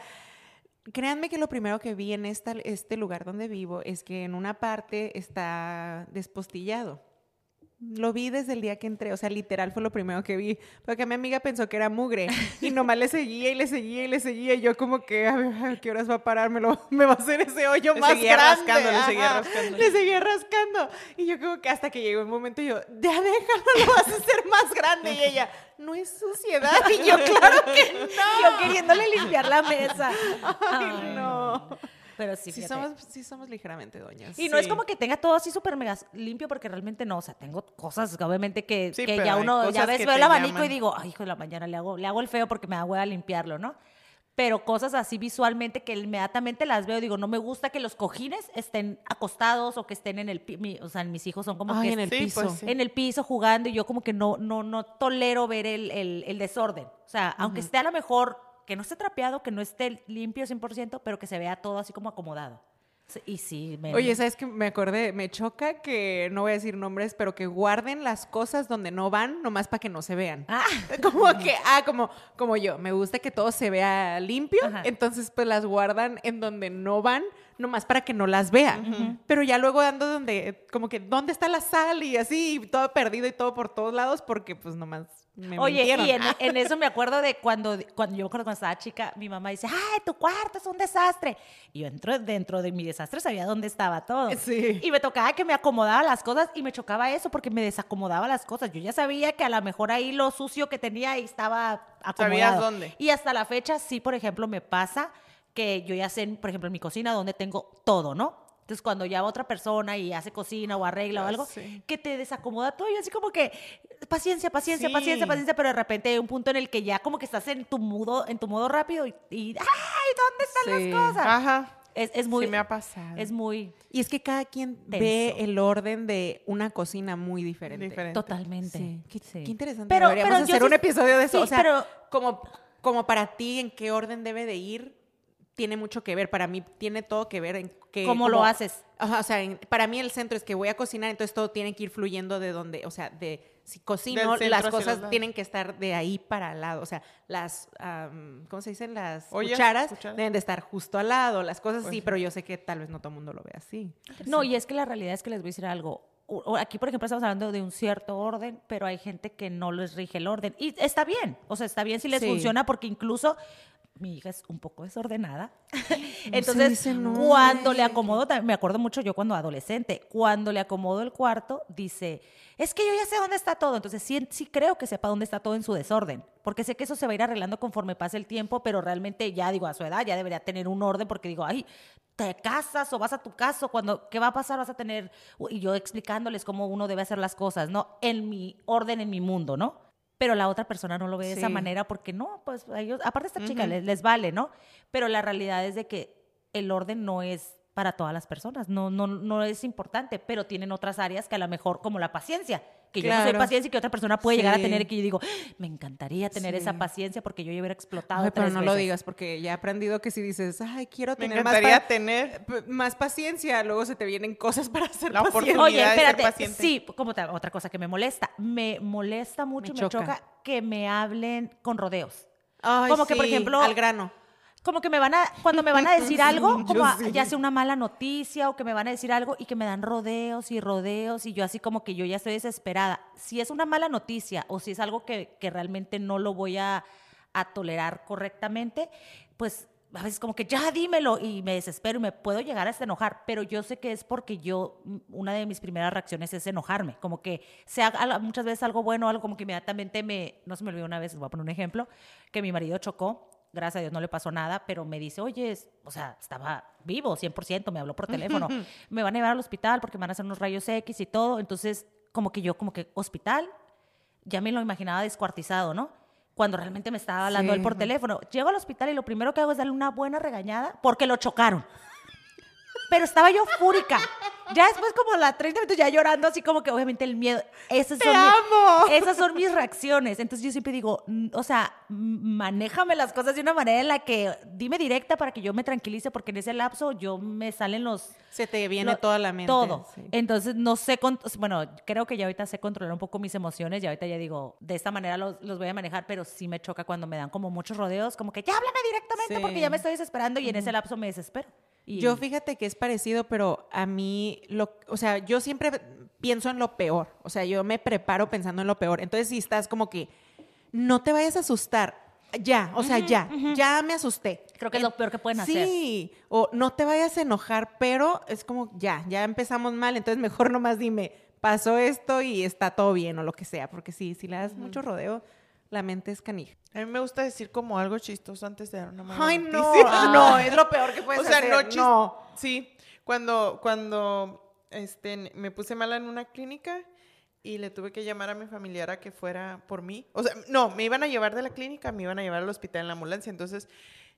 S2: créanme que lo primero que vi en esta, este lugar donde vivo es que en una parte está despostillado. Lo vi desde el día que entré, o sea, literal fue lo primero que vi, porque mi amiga pensó que era mugre y nomás le seguía y le seguía y le seguía y yo como que, a ver, ¿a qué horas va a parar? Me, lo, me va a hacer ese hoyo
S3: Le
S2: más
S3: seguía
S2: grande.
S3: rascando, le seguía rascando.
S2: Le seguía rascando. Y yo como que hasta que llegó un momento yo, ya déjalo, lo vas a hacer más grande. Y ella, no es suciedad. Y yo, claro que no.
S1: Yo queriéndole limpiar la mesa.
S2: Ay, no.
S1: Pero sí,
S2: Sí somos, sí somos ligeramente doñas.
S1: Y no es como que tenga todo así súper mega limpio, porque realmente no. O sea, tengo cosas que obviamente que,
S3: Sí,
S1: que ya uno, ya ves, veo el abanico
S3: llaman.
S1: y digo, ay, hijo de la mañana le hago, le hago el feo porque me da hueva limpiarlo, ¿no? Pero cosas así visualmente que inmediatamente las veo, digo, no me gusta que los cojines estén acostados o que estén en el mi- o sea, mis hijos son como
S2: Ay,
S1: que
S2: en el
S3: Sí,
S2: piso.
S3: pues sí.
S1: en el piso jugando y yo como que no, no, no tolero ver el, el- el desorden. O sea, aunque esté a lo mejor que no esté trapeado, que no esté limpio 100%, pero que se vea todo así como acomodado. Y sí, me...
S2: Oye, ¿sabes qué? Me acordé, me choca que, no voy a decir nombres, pero que guarden las cosas donde no van, nomás para que no se vean.
S1: Ah,
S2: Como que, ah, como, como yo, me gusta que todo se vea limpio,
S1: Ajá.
S2: entonces pues las guardan en donde no van, nomás para que no las vean. Pero ya luego ando donde, como que, ¿dónde está la sal? Y así, y todo perdido y todo por todos lados, porque pues nomás me
S1: Oye,
S2: mintieron.
S1: y en, en eso me acuerdo de cuando, cuando yo cuando estaba chica, mi mamá dice, ay, tu cuarto es un desastre. Y yo entro dentro de mi desastre, sabía dónde estaba todo.
S2: Sí.
S1: Y me tocaba que me acomodaba las cosas y me chocaba eso porque me desacomodaba las cosas. Yo ya sabía que a lo mejor ahí lo sucio que tenía ahí estaba acomodado.
S3: ¿Sabías dónde?
S1: Y hasta la fecha sí, por ejemplo, me pasa que yo ya sé, por ejemplo, en mi cocina donde tengo todo, ¿no? Entonces, cuando ya va otra persona y hace cocina o arregla o algo, que te desacomoda todo y así como que paciencia, paciencia,
S3: Sí.
S1: paciencia, paciencia, pero de repente hay un punto en el que ya como que estás en tu modo, en tu modo rápido y, y, ¡ay! ¿Dónde están
S2: Sí.
S1: las cosas?
S3: Ajá.
S1: Es, es muy,
S3: sí me ha pasado.
S1: es muy
S2: Y es que cada quien ve el orden de una cocina muy diferente.
S3: Diferente.
S1: totalmente.
S2: Sí, qué,
S1: sí.
S2: qué interesante.
S1: Pero-
S2: Deberíamos
S1: pero yo
S2: hacer
S1: sí-
S2: un episodio de eso.
S1: sí,
S2: o sea,
S1: pero-
S2: como, como para ti, ¿en qué orden debe de ir tiene mucho que ver. Para mí tiene todo que ver en que...
S1: ¿Cómo lo haces?
S2: O sea, en- para mí el centro es que voy a cocinar, entonces todo tiene que ir fluyendo de donde, o sea, de si cocino, las cosas tienen que estar de ahí para al lado. O sea, las, ¿cómo se dicen? Las
S3: Ollas,
S2: cucharas
S3: cucharas.
S2: deben de estar justo al lado, las cosas
S3: Pues
S2: así,
S3: sí.
S2: pero yo sé que tal vez no todo el mundo lo ve así.
S1: No, y es que la realidad es que les voy a decir algo. Aquí, por ejemplo, estamos hablando de un cierto orden, pero hay gente que no les rige el orden. Y está bien, o sea, está bien si les
S2: Sí.
S1: funciona, porque incluso mi hija es un poco desordenada. Entonces,
S2: dice
S1: cuando le acomodo, me acuerdo mucho yo cuando adolescente, cuando le acomodo el cuarto, dice, es que yo ya sé dónde está todo. Entonces, sí, sí creo que sepa dónde está todo en su desorden, porque sé que eso se va a ir arreglando conforme pase el tiempo, pero realmente ya digo, a su edad ya debería tener un orden, porque digo, ay, te casas o vas a tu casa, cuando, ¿qué va a pasar? Vas a tener, y yo explicándoles cómo uno debe hacer las cosas, ¿no? En mi orden, en mi mundo, ¿no? Pero la otra persona no lo ve de esa manera porque no, pues a ellos, aparte esta chica les, les vale, ¿no? Pero la realidad es de que el orden no es para todas las personas, no, no, no es importante, pero tienen otras áreas que a lo mejor, como la paciencia, que yo no soy paciencia y que otra persona puede llegar a tener y que yo digo, "Ah, me encantaría tener esa paciencia porque yo ya hubiera explotado
S2: Ay, pero no lo
S1: veces".
S2: digas porque ya he aprendido que si dices, ay, quiero
S3: Me
S2: tener más,
S3: encantaría
S2: pa-
S3: tener
S2: más paciencia, luego se te vienen cosas para hacer
S3: La
S2: paciente.
S3: oportunidad.
S1: Oye,
S3: de ser
S1: espérate,
S3: paciente.
S1: sí, como otra cosa que me molesta, me molesta mucho,
S2: Me
S1: me,
S2: choca.
S1: choca. que me hablen con rodeos.
S2: Ay,
S1: Como que, por ejemplo,
S2: al grano.
S1: Como que me van a, cuando me van a decir algo, como a- ya sea una mala noticia o que me van a decir algo y que me dan rodeos y rodeos y yo así como que yo ya estoy desesperada. Si es una mala noticia o si es algo que, que realmente no lo voy a, a tolerar correctamente, pues a veces como que ya dímelo y me desespero y me puedo llegar a enojar, pero yo sé que es porque yo, mm, una de mis primeras reacciones es enojarme, como que sea muchas veces algo bueno, algo como que inmediatamente me, no se me olvidó una vez, voy a poner un ejemplo, que mi marido chocó, gracias a Dios no le pasó nada, pero me dice, oye, o sea, estaba vivo 100%, me habló por teléfono, me van a llevar al hospital porque me van a hacer unos rayos X y todo, entonces como que yo como que hospital, ya me lo imaginaba descuartizado, ¿no? Cuando realmente me estaba hablando
S2: Sí.
S1: él por teléfono. Llego al hospital y lo primero que hago es darle una buena regañada porque lo chocaron. Pero estaba yo fúrica. Ya después, como a las 30 minutos, ya llorando, así como que obviamente el miedo. Esas
S2: ¡Te
S1: son mi-
S2: amo!
S1: esas son mis reacciones. Entonces yo siempre digo, mm, o sea, manéjame las cosas de una manera en la que dime directa para que yo me tranquilice, porque en ese lapso yo me salen los.
S2: Se te viene
S1: lo-
S2: toda la mente.
S1: Todo.
S2: sí.
S1: Entonces no sé, bueno, creo que ya ahorita sé controlar un poco mis emociones y ahorita ya digo, de esta manera los, los voy a manejar, pero sí me choca cuando me dan como muchos rodeos, como que ya háblame directamente
S2: Sí.
S1: porque ya me estoy desesperando y en ese lapso me desespero. Y-
S2: Yo fíjate que es parecido, pero a mí, lo, o sea, yo siempre pienso en lo peor. O sea, yo me preparo pensando en lo peor. Entonces, si estás como que, no te vayas a asustar. Ya, o sea, ya, ya me asusté.
S1: Creo que es lo peor que pueden hacer.
S2: Sí, o no te vayas a enojar, pero es como, ya, ya empezamos mal, entonces mejor nomás dime, pasó esto y está todo bien o lo que sea, porque sí, si le das mucho rodeo, la mente es canija.
S3: A mí me gusta decir como algo chistoso antes de dar una mala
S2: Ay, no, no, es lo peor que puedes
S3: o sea,
S2: hacer.
S3: no, chis-
S2: no.
S3: Sí, cuando, cuando este, me puse mala en una clínica y le tuve que llamar a mi familiar a que fuera por mí. O sea, no, me iban a llevar de la clínica, me iban a llevar al hospital en la ambulancia. Entonces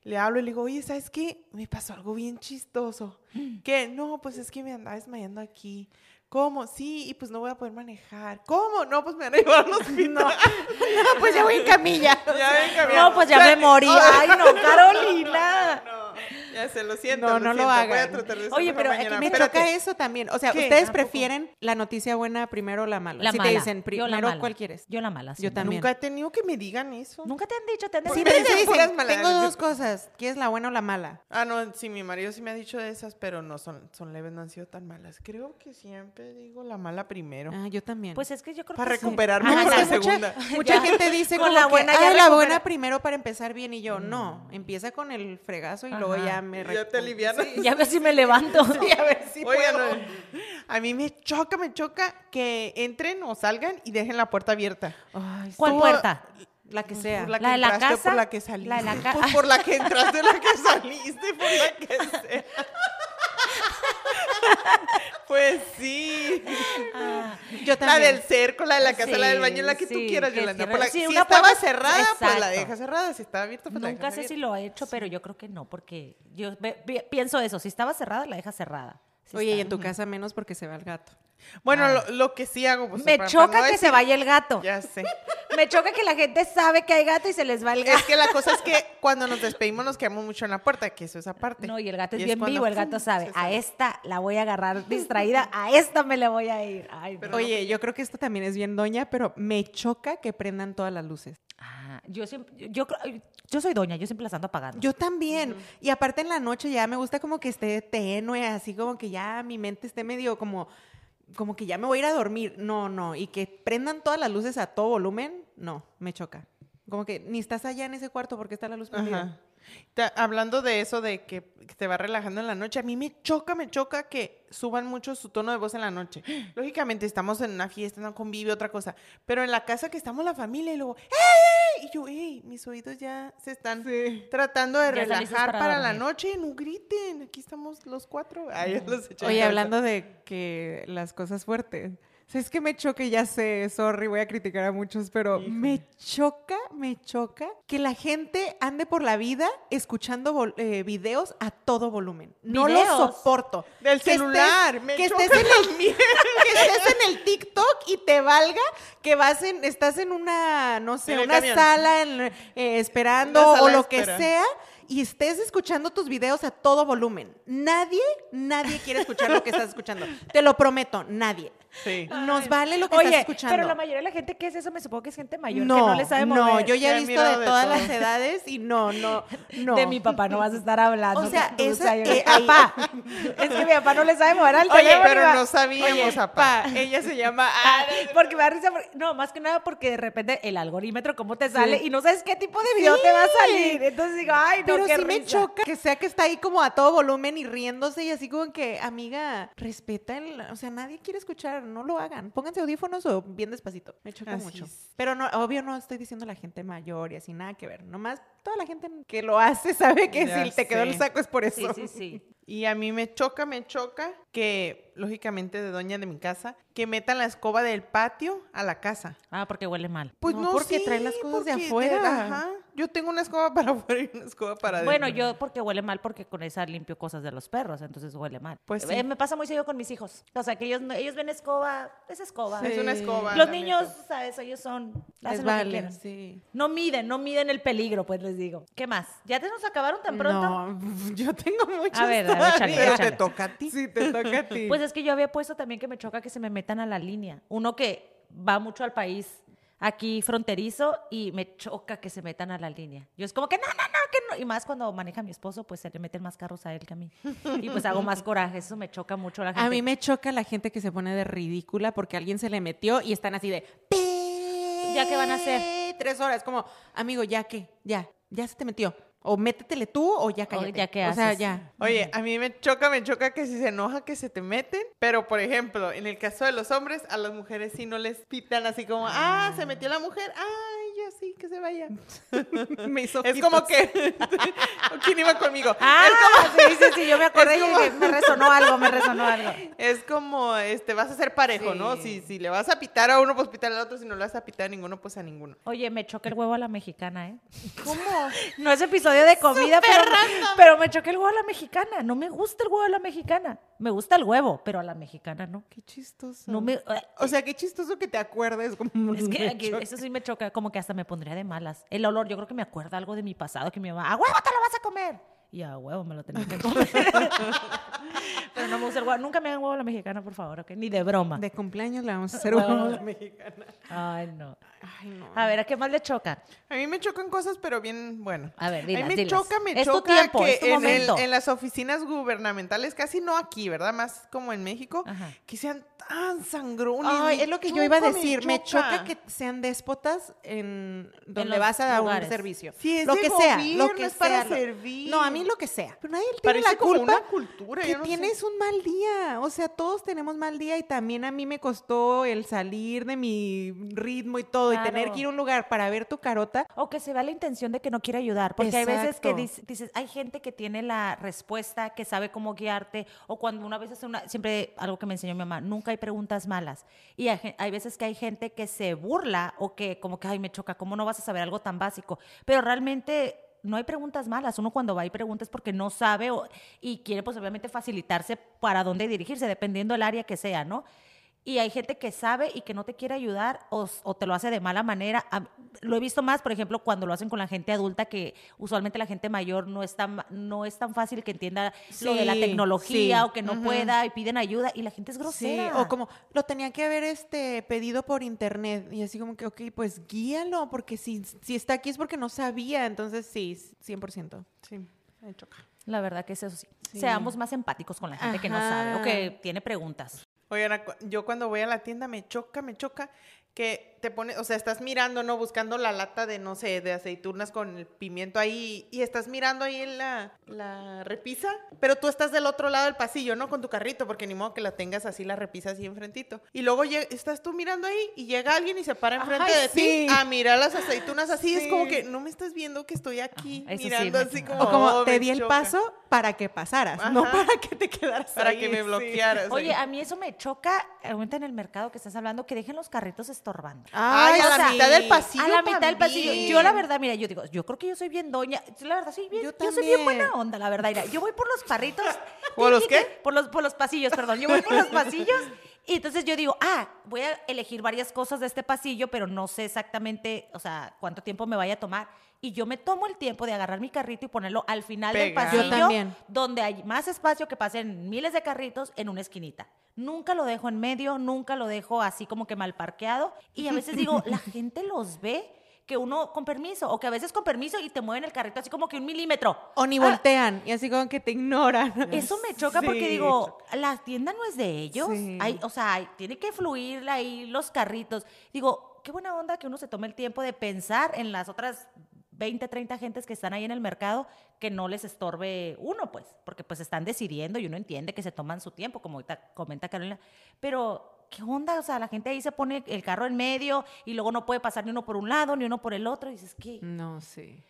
S3: le hablo y le digo, oye, ¿sabes qué? Me pasó algo bien chistoso. ¿Qué? No, pues es que me andaba desmayando aquí. ¿Cómo? Sí, y pues no voy a poder manejar. ¿Cómo? No, pues me van a llevar al hospital.
S2: No, pues ya voy en camilla.
S3: ya ven, cambiando.
S1: No, pues ya me morí. Ay, no, Carolina.
S3: No, ya se lo siento.
S2: No, no lo
S3: siento. Voy a
S2: hagan.
S3: tratar de ser
S2: Oye, pero
S3: mañana.
S2: me
S3: Espérate.
S2: choca eso también. O sea,
S3: ¿Qué?
S2: ¿ustedes prefieren la noticia buena primero o la mala?
S1: La
S2: si
S1: mala.
S2: te dicen primero,
S1: mala.
S2: ¿cuál quieres?
S1: Yo la mala.
S2: Yo también.
S3: Nunca he tenido que me digan eso.
S1: Nunca te han dicho, te han
S2: Sí,
S1: dicho.
S3: me
S2: te
S3: dicen malas.
S2: tengo dos cosas. ¿Quieres la buena o la mala?
S3: Ah, no, sí, mi marido sí me ha dicho de esas, pero no son, son leves, no han sido tan malas. Creo que siempre digo la mala primero.
S2: Ah, yo también.
S1: Pues es que yo creo
S3: Para
S1: que sí.
S3: recuperarme por
S1: ya.
S3: la segunda.
S2: Mucha gente dice
S1: Con
S2: como
S1: la
S2: que,
S1: buena ya
S2: "Ay, la
S1: recupera".
S2: buena primero para empezar bien y yo, no, empieza con el fregazo y luego ya me...
S3: Ya te alivianas.
S2: Sí,
S1: Ya veo si me levanto.
S2: sí, a ver si
S3: Oigan,
S2: puedo.
S3: no, a mí me choca, me choca que entren o salgan y dejen la puerta abierta.
S2: Ay,
S1: ¿Cuál puerta?
S2: La que sea.
S3: Por la que
S1: ¿La de la casa?
S3: por la que saliste.
S1: La de la ca-
S3: Pues por la que entraste, la que saliste, por la que sea. Pues sí.
S1: Ah,
S2: Yo
S3: La
S2: también.
S3: del cerco, la de la casa, la del baño, la que
S1: Sí,
S3: tú quieras,
S1: que
S3: Yolanda.
S1: cierre-
S3: Por la-
S1: sí,
S3: si
S1: una
S3: estaba
S1: puerta-
S3: cerrada, pues la dejas cerrada. Si estaba abierta, pues la
S1: Nunca sé si lo he hecho, pero yo creo que no, porque yo pienso eso. Si estaba cerrada, la dejas cerrada.
S2: Oye, y en tu casa menos porque se va el gato.
S3: Bueno, lo, lo que sí hago, pues.
S1: Me
S3: para- para
S1: choca
S3: no
S1: que se vaya el gato.
S3: Ya sé.
S1: Me choca que la gente sabe que hay gato y se les va el gato.
S3: Es que la cosa es que cuando nos despedimos nos quedamos mucho en la puerta, que eso es aparte.
S1: No, y el gato es
S3: Y es
S1: bien vivo, el gato sabe, a esta la voy a agarrar distraída, a esta me le voy a ir. Ay, no.
S2: Oye, yo creo que esto también es bien doña, pero me choca que prendan todas las luces.
S1: Ah, yo siempre, yo, yo soy doña, yo siempre las ando apagando.
S2: Yo también. Y aparte en la noche ya me gusta como que esté tenue, así como que ya mi mente esté medio como, como que ya me voy a ir a dormir. No, no. Y que prendan todas las luces a todo volumen, no, me choca. Como que ni estás allá en ese cuarto porque está la luz prendida.
S3: Ajá. Ta- Hablando de eso, de que te va relajando en la noche, a mí me choca, me choca que suban mucho su tono de voz en la noche. Lógicamente, estamos en una fiesta, en un convivio, otra cosa. Pero en la casa que estamos la familia y luego, ¡Ey! Y yo, ¡Ey! Mis oídos ya se están
S2: Sí.
S3: tratando de
S1: Ya
S3: relajar
S1: para
S3: para, la noche. No griten, aquí estamos los cuatro. Ay, los
S2: Oye, hablando de que las cosas fuertes. O sea, es que me choca, ya sé, sorry, voy a criticar a muchos, pero me choca, me choca que la gente ande por la vida escuchando eh, videos a todo volumen. No
S1: ¿Videos?
S2: lo soporto.
S3: Del
S2: Que estés-
S3: celular, me
S2: que, estés en el, que estés en el TikTok y te valga que vas en, estás en una, no sé,
S3: En el
S2: una sala en- eh, esperando
S3: Una
S2: o lo que sea y estés escuchando tus videos a todo volumen. Nadie, nadie quiere escuchar lo que estás escuchando. Te lo prometo, nadie.
S3: Sí.
S2: Nos vale lo que
S1: Oye,
S2: estás escuchando.
S1: pero la mayoría de la gente que es eso, me supongo que es gente mayor
S2: no,
S1: que no le sabe mover.
S2: no, yo ya he visto de
S3: de
S2: todas las edades y no, no, no.
S1: De mi papá no vas a estar hablando.
S2: O sea,
S1: yo-
S2: eh,
S1: papá, es que mi papá no le sabe mover al
S3: Oye,
S1: teléfono.
S3: pero no sabíamos,
S2: Oye,
S3: papá.
S2: pa, ella se llama...
S1: Ah, porque me da risa, porque- no, más que nada porque de repente el algoritmo, cómo te sale y no sabes qué tipo de video te va a salir. Entonces digo, ay, no,
S2: Pero
S1: qué
S2: sí me
S1: risa.
S2: choca que sea que está ahí como a todo volumen y riéndose y así como que, amiga, respeta el... O sea, nadie quiere escuchar, no lo hagan. Pónganse audífonos o bien despacito. Me choca
S3: Así
S2: mucho.
S3: es.
S2: Pero no, obvio no estoy diciendo la gente mayor y así, nada que ver. Nomás toda la gente que lo hace sabe que
S3: Ya
S2: si te quedó el saco es por eso.
S1: Sí, sí, sí.
S3: Y a mí me choca, me choca que, lógicamente, de doña de mi casa, que metan la escoba del patio a la casa.
S1: Ah, porque huele mal.
S3: Pues
S2: No,
S3: no,
S2: porque
S3: sí,
S2: trae las cosas de afuera.
S3: ajá. Yo tengo una escoba para afuera y una escoba para adentro.
S1: Bueno, yo porque huele mal porque con esa limpio cosas de los perros, entonces huele mal.
S3: Pues
S1: Eh,
S3: sí.
S1: me pasa muy seguido con mis hijos. O sea, que ellos, no- ellos ven escoba, es escoba.
S3: Es una escoba.
S1: Los niños,
S3: neta.
S1: ¿sabes? Ellos son,
S2: Les
S1: hacen lo que
S2: vale,
S1: quieran.
S2: sí.
S1: No miden, no miden el peligro, pues les digo. ¿Qué más? ¿Ya te nos acabaron tan pronto?
S2: No, yo tengo muchas
S1: A ver, a ver, échale,
S3: Pero
S1: échale.
S3: te toca a ti.
S2: Sí, te toca a ti.
S1: Pues es que yo había puesto también que me choca que se me metan a la línea. Uno que va mucho al país aquí fronterizo y me choca que se metan a la línea. Yo es como que no, no, no, que no. Y más cuando maneja mi esposo, pues se le meten más carros a él que a mí. Y pues hago más coraje. Eso me choca mucho a la gente.
S2: A mí me choca la gente que se pone de ridícula porque alguien se le metió y están así de...
S1: ¿Ya qué van a hacer?
S2: Tres horas, como, amigo, ya que, ya, ya se te metió. O métetele tú o ya cállate.
S1: ya qué
S2: O sea,
S1: haces.
S2: ya.
S3: Oye, a mí me choca, me choca que si se enoja que se te meten, pero por ejemplo, en el caso de los hombres, a las mujeres sí no les pitan así como, ah, se metió la mujer, ay, yo sí, que se vaya.
S2: Me hizo
S3: Es como que, ¿quién iba conmigo?
S1: Ah, sí, sí, sí, yo me acordé
S3: es
S1: y
S3: como-
S1: dije, me resonó algo, me resonó algo.
S3: Es como, este, vas a ser parejo, ¿no? Si, si le vas a pitar a uno, pues pitar al otro, si no le vas a pitar a ninguno, pues a ninguno.
S1: Oye, me choca el huevo a la mexicana, ¿eh?
S3: ¿Cómo?
S1: No es episodio de comida, pero, pero me choca el huevo a la mexicana. No me gusta el huevo a la mexicana. Me gusta el huevo, pero a la mexicana no.
S2: Qué chistoso.
S1: No me...
S2: O sea, qué chistoso que te acuerdes. Como
S1: Es que
S2: choca.
S1: eso sí me choca, como que hasta me pondría de malas. El olor, yo creo que me acuerda algo de mi pasado, que mi mamá, ¡a huevo te lo vas a comer! Y a huevo me lo tenía que comer. Pero no me gusta el huevo. Nunca me hagan huevo a la mexicana, por favor, ¿ok? Ni de broma.
S2: De cumpleaños le vamos a hacer uno a la mexicana.
S1: Ay, no.
S2: Ay, no.
S1: A ver, ¿a qué más le choca?
S3: A mí me chocan cosas, pero bien, bueno.
S1: A ver,
S3: a
S1: dilas,
S3: mí me
S1: dilas.
S3: choca, me
S1: Es tu
S3: choca
S1: tiempo,
S3: que
S1: es tu
S3: en, el-
S1: momento.
S3: en las oficinas gubernamentales, casi no aquí, ¿verdad? Más como en México,
S1: Ajá.
S3: que sean tan sangrones.
S2: Ay,
S3: me
S2: es lo que yo iba a decir. Me choca que sean déspotas en donde
S1: los
S2: vas a dar un servicio.
S3: Sí, es
S2: lo
S3: de
S2: que sea, lo
S3: gobierno,
S2: que
S3: es para
S2: sea, lo-
S3: servir.
S2: No, a mí lo que sea. Pero nadie tiene
S3: Parece
S2: la
S3: como
S2: culpa
S3: una cultura,
S2: que
S3: yo no sé.
S2: tienes un mal día. O sea, todos tenemos mal día y también a mí me costó el salir de mi ritmo y todo y tener que ir a un lugar para ver tu carota.
S1: O que se vea la intención de que no quiere ayudar. Porque hay veces que
S2: Exacto.
S1: dices, hay gente que tiene la respuesta, que sabe cómo guiarte. O cuando una vez hace una, siempre algo que me enseñó mi mamá, nunca hay preguntas malas. Y hay, hay veces que hay gente que se burla o que como que, ay, me choca, ¿cómo no vas a saber algo tan básico? Pero realmente no hay preguntas malas. Uno cuando va y pregunta es porque no sabe o- y quiere pues obviamente facilitarse para dónde dirigirse, dependiendo del área que sea, ¿no? Y hay gente que sabe y que no te quiere ayudar o, o te lo hace de mala manera. Lo he visto más, por ejemplo, cuando lo hacen con la gente adulta, que usualmente la gente mayor no es tan, no es tan fácil que entienda lo de la
S2: Sí,
S1: tecnología
S2: sí.
S1: o que no pueda y piden ayuda y la gente es
S2: Sí,
S1: grosera.
S2: o como lo tenía que haber este pedido por internet y así como que, ok, pues guíalo, porque si, si está aquí es porque no sabía, entonces sí, 100%.
S3: Sí, me choca.
S1: La verdad que es eso sí.
S2: Sí.
S1: Seamos más empáticos con la gente que no sabe o que tiene preguntas.
S3: Acu- yo cuando voy a la tienda me choca, me choca que te pone, o sea, estás mirando, ¿no? Buscando la lata de, no sé, de aceitunas con el pimiento ahí y estás mirando ahí en la, la repisa, pero tú estás del otro lado del pasillo, ¿no? Con tu carrito, porque ni modo que la tengas así, la repisa así enfrentito. Y luego estás tú mirando ahí y llega alguien y se para enfrente de
S2: sí.
S3: ti a mirar las aceitunas así. Es como que no me estás viendo que estoy aquí
S1: Ajá, eso sí
S3: mirando así como...
S2: O como
S3: oh,
S2: te di el
S3: choca.
S2: paso para que pasaras, no para que te quedaras
S3: Para
S2: ahí,
S3: que me bloquearas.
S1: Oye,
S3: ahí.
S1: a mí eso me choca, ahorita en el mercado que estás hablando, que dejen los carritos estorbando.
S3: Ay, a la
S1: sea,
S3: mitad del pasillo
S1: a la mitad del pasillo. Yo la verdad, mira, yo digo, yo creo que yo soy bien doña. La verdad, soy bien,
S2: Yo
S1: yo, soy bien buena onda, la verdad. Mira, yo voy por los carritos.
S3: ¿Por los qué?
S1: Por los, por los pasillos, perdón. Yo voy por los pasillos. Y entonces yo digo, ah, voy a elegir varias cosas de este pasillo, pero no sé exactamente, o sea, cuánto tiempo me vaya a tomar. Y yo me tomo el tiempo de agarrar mi carrito y ponerlo al final del pasillo,
S2: Yo también.
S1: donde hay más espacio que pasen miles de carritos en una esquinita. Nunca lo dejo en medio, nunca lo dejo así como que mal parqueado. Y a veces digo, la gente los ve que uno con permiso, o que a veces con permiso y te mueven el carrito así como que un milímetro.
S2: O ni
S1: Ah,
S2: voltean y así como que te ignoran.
S1: eso me choca porque digo, la tienda no es de ellos.
S2: Sí.
S1: Hay, o sea, hay- tiene que fluir ahí los carritos. Digo, qué buena onda que uno se tome el tiempo de pensar en las otras 20, 30 gentes que están ahí en el mercado que no les estorbe uno, pues, porque pues están decidiendo y uno entiende que se toman su tiempo, como ahorita comenta Carolina. Pero, ¿qué onda? O sea, la gente ahí se pone el carro en medio y luego no puede pasar ni uno por un lado ni uno por el otro. Y dices, ¿qué?
S2: No, sí.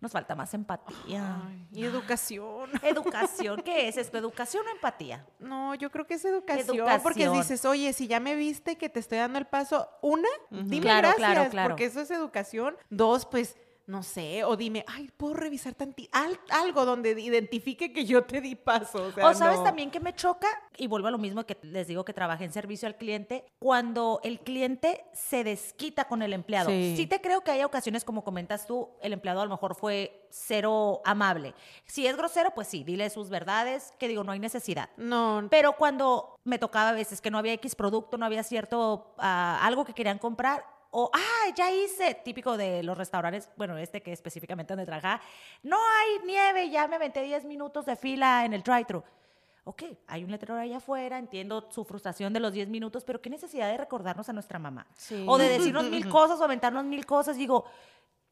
S1: Nos falta más empatía.
S2: Ay, y educación.
S1: Educación, ¿qué es esto? ¿Educación o empatía?
S2: No, yo creo que es educación, porque
S1: Educación.
S2: dices, oye, si ya me viste que te estoy dando el paso, una, dime
S1: Claro,
S2: gracias,
S1: claro, claro.
S2: porque eso es educación. Dos, pues, no sé, o dime, ay, puedo revisar tanti al- algo donde identifique que yo te di paso. O, sea,
S1: O sabes
S2: no.
S1: también que me choca, y vuelvo a lo mismo que les digo que trabajé en servicio al cliente, cuando el cliente se desquita con el empleado.
S2: Sí.
S1: Sí. te creo que hay ocasiones, como comentas tú, el empleado a lo mejor fue cero amable. Si es grosero, pues sí, dile sus verdades, que digo, no hay necesidad.
S2: No,
S1: Pero cuando me tocaba a veces que no había X producto, no había cierto ah, algo que querían comprar, o, ah, ya hice, típico de los restaurantes, bueno, este que específicamente donde trabajaba, no hay nieve, ya me aventé 10 minutos de fila en el drive-thru. Ok, hay un letrero ahí afuera, entiendo su frustración de los 10 minutos, pero qué necesidad de recordarnos a nuestra mamá.
S2: Sí.
S1: O de decirnos mil cosas o aventarnos mil cosas. Digo,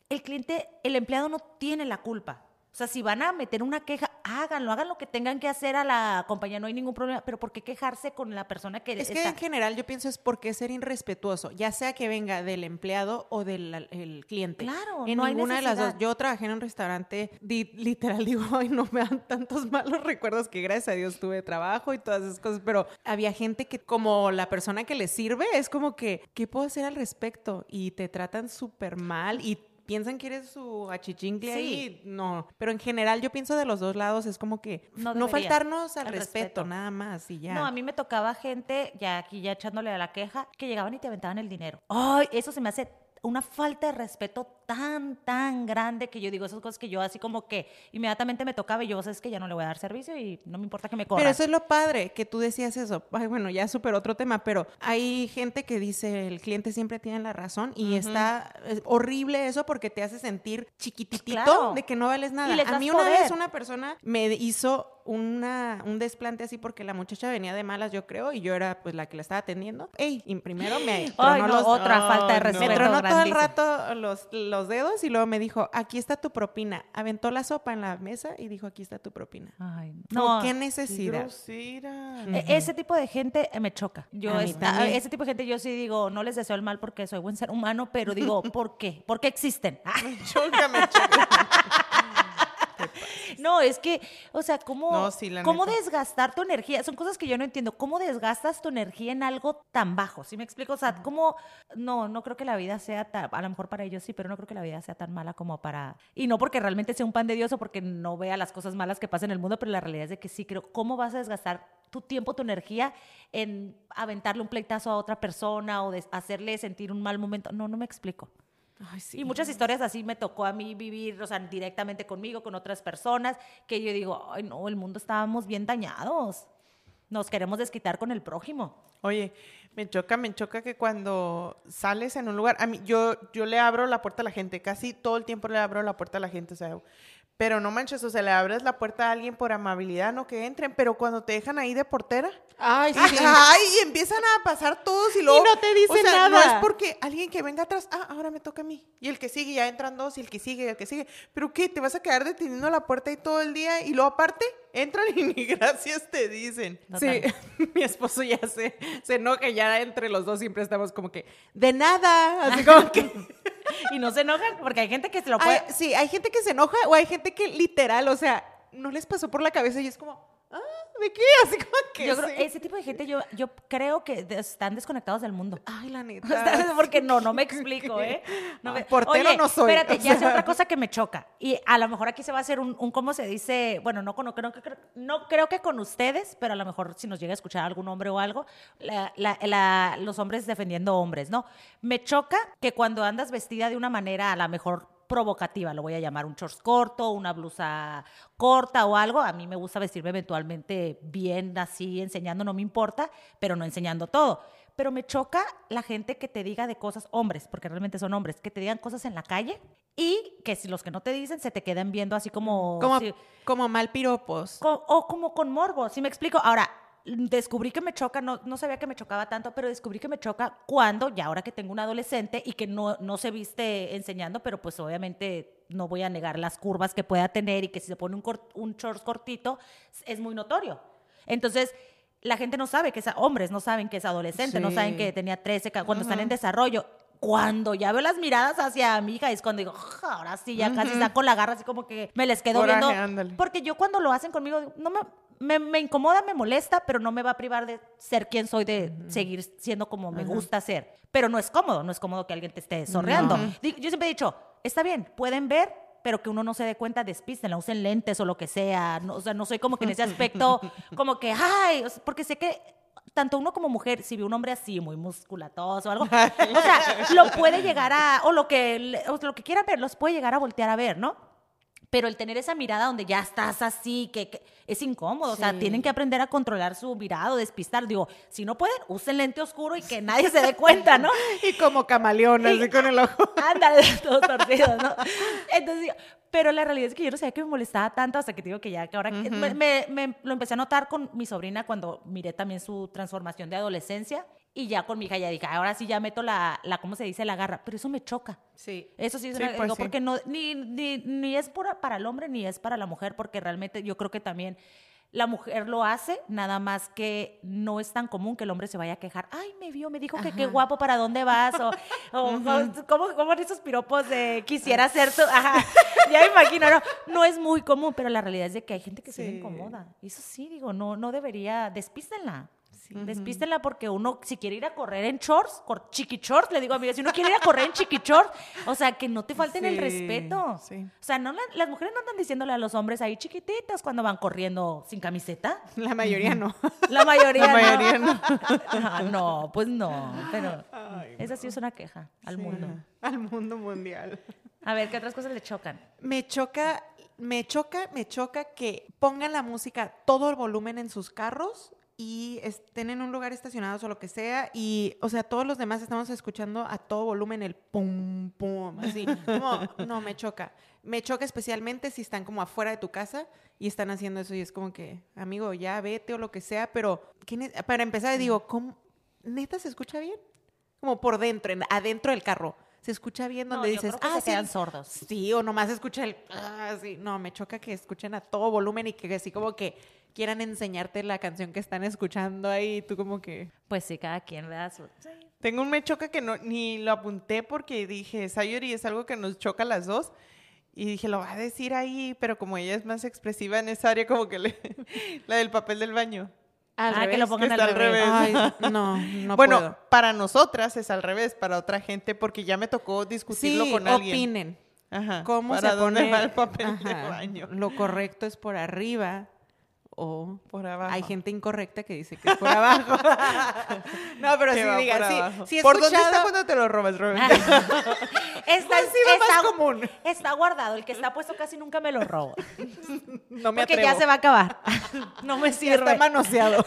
S1: el cliente, el empleado no tiene la culpa. O sea, si van a meter una queja, háganlo, hagan lo que tengan que hacer a la compañía, no hay ningún problema, pero ¿por qué quejarse con la persona que
S2: Es que
S1: está?
S2: en general yo pienso es por qué ser irrespetuoso, ya sea que venga del empleado o del el cliente.
S1: Claro,
S2: en
S1: no hay
S2: ninguna de las dos. Yo trabajé en un restaurante, di- literal digo, ay, no me dan tantos malos recuerdos que gracias a Dios tuve trabajo y todas esas cosas, pero había gente que como la persona que le sirve es como que, ¿qué puedo hacer al respecto? Y te tratan súper mal y piensan que eres su achichincle
S1: Sí.
S2: ahí, no. Pero en general yo pienso de los dos lados, es como que
S1: No
S2: faltarnos al respeto,
S1: respeto.
S2: nada más y ya.
S1: No, a mí me tocaba gente, ya aquí ya echándole a la queja, que llegaban y te aventaban el dinero. Ay, eso se me hace una falta de respeto tan, tan grande que yo digo esas cosas que yo así como que inmediatamente me tocaba y yo, sabes que ya no le voy a dar servicio y no me importa que me corran.
S2: Pero eso es lo padre, que tú decías eso. Ay, bueno, ya súper otro tema, pero hay gente que dice el cliente siempre tiene la razón y está es horrible eso porque te hace sentir chiquititito
S1: Claro.
S2: de que no vales nada. A mí una vez una persona me hizo una, un desplante así porque la muchacha venía de malas, yo creo, y yo era pues la que la estaba atendiendo. Ey, y primero me
S1: Ay,
S2: tronó
S1: no,
S2: los-
S1: otra falta de respeto.
S2: me tronó todo el rato los, los dedos y luego me dijo, aquí está tu propina. Aventó la sopa en la mesa y dijo, aquí está tu propina.
S1: Ay,
S2: No,
S1: no.
S2: qué
S3: Qué
S2: necesidad.
S3: grosera.
S1: E- Ese tipo de gente eh, me choca. Yo
S2: también.
S1: ese tipo de gente yo sí digo, no les deseo el mal porque soy buen ser humano, pero digo, ¿por qué? ¿Por qué existen?
S3: Me choca, me choca.
S1: No, es que, o sea, ¿cómo, ¿cómo desgastar tu energía? Son cosas que yo no entiendo. ¿Cómo desgastas tu energía en algo tan bajo? ¿Sí me explico? O sea, ¿cómo? No, no creo que la vida sea tan, a lo mejor para ellos sí, pero no creo que la vida sea tan mala como para... Y no porque realmente sea un pan de Dios o porque no vea las cosas malas que pasan en el mundo, pero la realidad es de que sí creo. ¿Cómo vas a desgastar tu tiempo, tu energía en aventarle un pleitazo a otra persona o de hacerle sentir un mal momento? No, no me explico. Y muchas historias así me tocó a mí vivir, o sea, directamente conmigo, con otras personas, que yo digo, ay no, el mundo estábamos bien dañados. Nos queremos desquitar con el prójimo.
S3: Oye, me choca, me choca que cuando sales en un lugar, a mí, yo, yo le abro la puerta a la gente, casi todo el tiempo le abro la puerta a la gente, o sea, pero no manches, o sea, le abres la puerta a alguien por amabilidad, no que entren, pero cuando te dejan ahí de portera,
S2: ay,
S3: sí. ay, y empiezan a pasar todos y luego
S2: y no te dicen o sea,
S3: nada. No es porque alguien que venga atrás, ah, ahora me toca a mí. Y el que sigue, ya entran dos, y el que sigue, y el que sigue. Pero qué, te vas a quedar deteniendo la puerta ahí todo el día y luego aparte entran y ni gracias te dicen.
S2: Sí, mi esposo ya se, se enoja, ya entre los dos siempre estamos como que, de nada, así como que...
S1: y no se enojan porque hay gente que se lo puede...
S2: sí, hay gente que se enoja o hay gente que literal, o sea, no les pasó por la cabeza y es como, ah, ¿de qué? Así como que
S1: yo creo, ese tipo de gente yo, yo creo que están desconectados del mundo.
S2: Ay, la neta.
S1: Porque no, no me explico, ¿eh?
S2: No me... Portero no soy.
S1: Espérate, ya sé otra cosa que me choca. Y a lo mejor aquí se va a hacer un, un ¿cómo se dice? Bueno, no, no, no, no creo que con ustedes, pero a lo mejor si nos llega a escuchar algún hombre o algo, la, la, los hombres defendiendo hombres, ¿no? Me choca que cuando andas vestida de una manera a lo mejor provocativa, lo voy a llamar un shorts corto, una blusa corta o algo. A mí me gusta vestirme eventualmente bien así, enseñando, no me importa, pero no enseñando todo. Pero me choca la gente que te diga de cosas, hombres, porque realmente son hombres, que te digan cosas en la calle y que si los que no te dicen se te quedan viendo así como...
S2: Como, como mal piropos.
S1: o como con morbo, si me explico? Ahora, descubrí que me choca, no, no sabía que me chocaba tanto, pero descubrí que me choca cuando, ya ahora que tengo un adolescente y que no, no se viste enseñando, pero pues obviamente no voy a negar las curvas que pueda tener y que si se pone un, un shorts cortito es muy notorio. Entonces, la gente no sabe que es, hombres no saben que es adolescente, no saben que tenía 13, cuando están en desarrollo. Cuando ya veo las miradas hacia mi hija es cuando digo, ahora sí, ya casi está con la garra, así como que me les quedo viendo. Porque yo cuando lo hacen conmigo, no me, me, incomoda, me molesta, pero no me va a privar de ser quien soy, de seguir siendo como me gusta ser. Pero no es cómodo, no es cómodo que alguien te esté sorreando. Yo siempre he dicho, está bien, pueden ver, pero que uno no se dé cuenta, despístenla, usen lentes o lo que sea. o sea, no soy como que en ese aspecto, como que, ay, porque sé que tanto uno como mujer, si ve un hombre así, muy musculatoso o algo, o sea, lo puede llegar a, o lo que, o lo que quiera ver, los puede llegar a voltear a ver, ¿no? Pero el tener esa mirada donde ya estás así, que, es incómodo. O sea, tienen que aprender a controlar su mirada, despistar. Digo, si no pueden, usen lente oscuro y que nadie se dé cuenta, ¿no?
S2: y como camaleón, así con el ojo.
S1: Ándale, todo torcido, ¿no? Entonces, pero la realidad es que yo no sabía que me molestaba tanto hasta que digo que ya, que ahora me, me, lo empecé a notar con mi sobrina cuando miré también su transformación de adolescencia. Y ya con mi hija ya dije, ahora sí ya meto la, la ¿cómo se dice? La garra. Pero eso me choca.
S2: Sí.
S1: Eso sí, es una, pues porque no, ni, ni, ni es para el hombre ni es para la mujer, porque realmente yo creo que también la mujer lo hace, nada más que no es tan común que el hombre se vaya a quejar. Ay, me vio, me dijo que qué guapo, ¿para dónde vas? O, o, ¿cómo, ¿cómo, esos piropos de quisiera ser tu...? Ajá, ya me imagino, no, no es muy común, pero la realidad es de que hay gente que se incomoda. Eso sí, digo, no, no debería, despístenla. Despístenla porque uno, si quiere ir a correr en shorts, chiqui shorts, le digo a mi si uno quiere ir a correr en chiqui shorts, o sea, que no te falten el respeto. O sea, no, las mujeres no andan diciéndole a los hombres ahí chiquititas cuando van corriendo sin camiseta.
S2: La mayoría no.
S1: La mayoría,
S3: La mayoría no.
S1: Ah, no. pues no. Pero esa sí es una queja al mundo.
S2: Al mundo mundial.
S1: A ver, ¿qué otras cosas le chocan?
S2: Me choca me choca, me choca que pongan la música todo el volumen en sus carros y estén en un lugar estacionados o lo que sea y, o sea, todos los demás estamos escuchando a todo volumen el pum, pum, así, como, no, me choca. Me choca especialmente si están como afuera de tu casa y están haciendo eso y es como que, amigo, ya vete o lo que sea, pero para empezar digo, ¿cómo? ¿Neta se escucha bien? Como por dentro, adentro del carro. Se escucha bien donde dices,
S1: ah, se quedan sordos.
S2: Sí, o nomás escucha el, ah, sí. No, me choca que escuchen a todo volumen y que así como que quieran enseñarte la canción que están escuchando ahí, tú como que...
S1: Pues sí, cada quien le da su...
S3: Tengo un me choca que no, ni lo apunté porque dije, Sayori es algo que nos choca a las dos. Y dije, lo va a decir ahí, pero como ella es más expresiva en esa área, como que le, la del papel del baño.
S1: Al ah, que lo pongan al revés.
S2: Ay, no, no
S3: Bueno, para nosotras es al revés, para otra gente, porque ya me tocó discutirlo con alguien.
S2: opinen.
S3: Ajá.
S2: ¿Cómo
S3: ¿Para
S2: se
S3: dónde
S2: pone?
S3: va el papel
S2: Ajá.
S3: del baño?
S2: Lo correcto es por arriba o
S3: Por abajo.
S2: hay gente incorrecta que dice que es por abajo. no, pero sí diga,
S3: por
S2: sí,
S3: abajo.
S2: sí he
S3: ¿Por dónde está cuando te lo robas, Robin?
S1: Está, está-
S2: más común.
S1: está guardado. El que está puesto casi nunca me lo robo.
S2: No me
S1: Porque
S2: atrevo.
S1: ya se va a acabar. No me
S2: Ya
S1: sirve.
S2: está manoseado.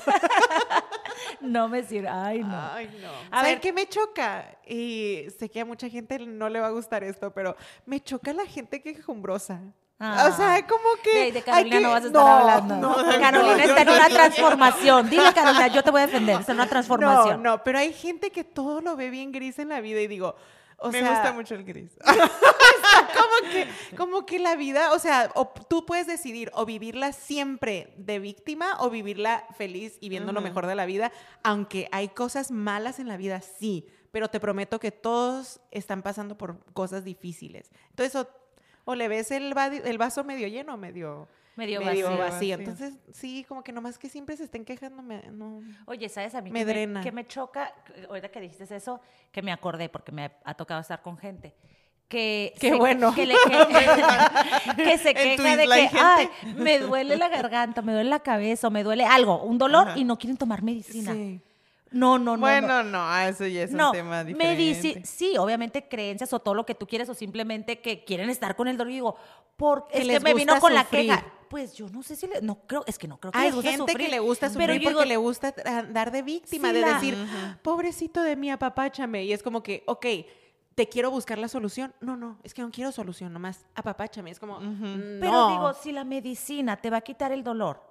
S1: No me sirve. Ay, no.
S2: Ay, no.
S1: A ver,
S2: ¿qué me choca? Y sé que a mucha gente no le va a gustar esto, pero me choca la gente quejumbrosa.
S1: Ah.
S2: O sea, como que...
S1: De, Carolina
S2: que-
S1: no vas a estar hablando.
S2: no,
S1: Carolina
S3: no,
S1: está en una
S3: no.
S1: transformación. Dile, Carolina, yo te voy a defender. Está en una
S2: No,
S1: transformación.
S2: no, pero hay gente que todo lo ve bien gris en la vida y digo, o
S3: me
S2: sea,
S3: gusta mucho el gris.
S2: como que, como que la vida, o sea, o tú puedes decidir o vivirla siempre de víctima o vivirla feliz y viendo lo mejor de la vida, aunque hay cosas malas en la vida, sí, pero te prometo que todos están pasando por cosas difíciles. Entonces, o, o le ves el, va- el vaso medio lleno o medio,
S1: Medio
S2: medio
S1: vacío.
S2: vacío. Entonces, sí, como que nomás que siempre se estén quejando, me- no.
S1: Oye, ¿sabes a mí
S2: Me
S1: que,
S2: drena.
S1: me, que me choca? Ahorita que dijiste eso, que me acordé porque me ha tocado estar con gente. Que
S2: Qué
S1: se,
S2: bueno.
S1: Que, le- que- que se queja de que, ay, me duele la garganta, me duele la cabeza, o me duele algo, un dolor,
S3: Ajá.
S1: y no quieren tomar medicina.
S2: Sí.
S1: No, no, no. no.
S3: bueno, no, eso ya es
S1: no,
S3: un tema diferente.
S1: medici- sí, obviamente creencias o todo lo que tú quieres o simplemente que quieren estar con el dolor y digo, ¿por
S2: Que
S1: es que
S2: les
S1: me vino
S2: gusta
S1: con la queja? Pues yo no sé si le, no creo, es que no creo que
S2: Hay
S1: les guste
S2: gente
S1: sufrir,
S2: que le gusta
S1: pero
S2: sufrir
S1: yo
S2: porque
S1: digo,
S2: le gusta andar de víctima,
S1: Sí,
S2: de
S1: la-
S2: decir, pobrecito de mí, apapáchame. Y es como que, ok, te quiero buscar la solución. No, no, es que no quiero solución, nomás apapáchame. Es como, "Mm,
S1: Pero
S2: no".
S1: digo, si la medicina te va a quitar el dolor,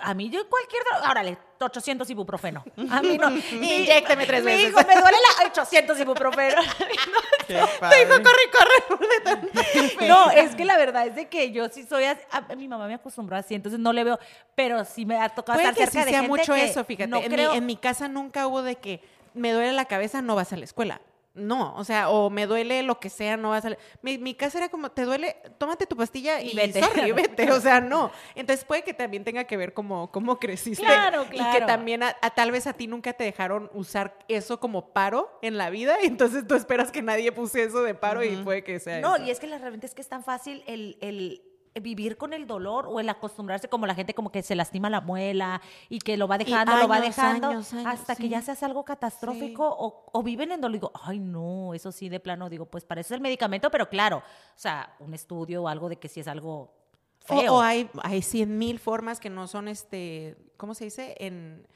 S1: a mí yo cualquier dolor, órale, 800 ibuprofeno. A mí no. Mi-
S2: Inyécteme tres
S1: mi
S2: veces.
S1: hijo, me duele la 800 ibuprofeno.
S3: Qué padre.
S2: corre, corre.
S1: No, es que la verdad es de que yo sí soy así, a- mi mamá me acostumbró así, entonces no le veo, pero sí me ha tocado
S2: Puede
S1: estar
S2: que
S1: cerca
S2: sí
S1: de
S2: sea
S1: gente
S2: mucho
S1: que
S2: eso, fíjate.
S1: No
S2: en,
S1: creo,
S2: mi, en mi casa nunca hubo de que me duele la cabeza, no vas a la escuela. No, o sea, o me duele lo que sea, no vas a la... Mi, mi casa era como, te duele, tómate tu pastilla y,
S1: Y vete.
S2: sorry, vete. O sea, no. Entonces puede que también tenga que ver como cómo creciste.
S1: Claro,
S2: Y que
S1: claro.
S2: también a, a- tal vez a ti nunca te dejaron usar eso como paro en la vida. Entonces tú esperas que nadie puse eso de paro y puede que sea
S1: No,
S2: eso.
S1: y es que la realmente es que es tan fácil el, el vivir con el dolor o el acostumbrarse como la gente como que se lastima la muela y que lo va dejando, lo va dejando
S2: años, años,
S1: hasta que ya se hace algo catastrófico o, o viven en dolor. Digo, ay no, eso sí de plano digo, pues para eso es el medicamento, pero claro, o sea, un estudio o algo de que sí es algo feo.
S2: o hay, hay cien mil formas que no son, este, ¿cómo se dice? En,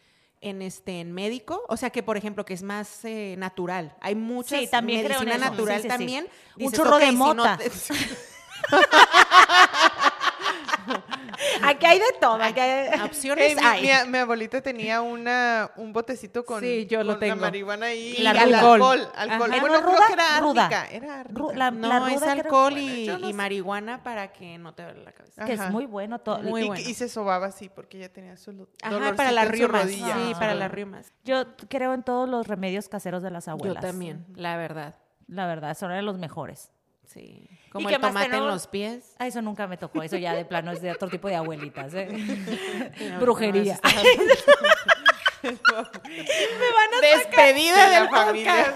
S2: en, este, en médico. O sea, que, por ejemplo, que es más eh, natural. Hay muchas
S1: Sí, también creo en
S2: medicina natural
S1: Sí, sí, sí.
S2: también.
S1: Un
S2: Dices,
S1: churro de
S2: "Ok, si no
S1: mota".
S2: te-
S1: Aquí hay de todo, aquí hay-
S2: Opciones hay.
S3: mi- mi abuelita tenía una, un botecito con,
S2: Sí, yo lo
S3: con la
S2: tengo.
S3: marihuana.
S2: Y la
S3: el
S2: alcohol.
S3: alcohol. alcohol. Bueno,
S1: ¿Era
S3: creo
S1: ruda?
S3: que era
S1: Ruda.
S3: árnica. Era
S1: la-
S2: No,
S1: la
S2: es
S1: ruda
S2: alcohol y,
S3: no
S2: marihuana para que no te duele la cabeza.
S1: que es muy bueno todo.
S2: Muy
S3: y,
S2: bueno.
S3: y se sobaba así porque ella tenía su
S2: Ajá, para las riumas.
S3: rodilla.
S2: Sí,
S1: Ah.
S2: para las riumas.
S1: Yo creo en todos los remedios caseros de las abuelas.
S2: Yo también, la verdad.
S1: La verdad, son de los mejores.
S2: Sí. Como el tomate en los pies.
S1: Ah, eso nunca me tocó. Eso ya de plano es de otro tipo de abuelitas. ¿eh?
S2: No,
S1: Brujería.
S2: no, Despedida
S3: De la familia.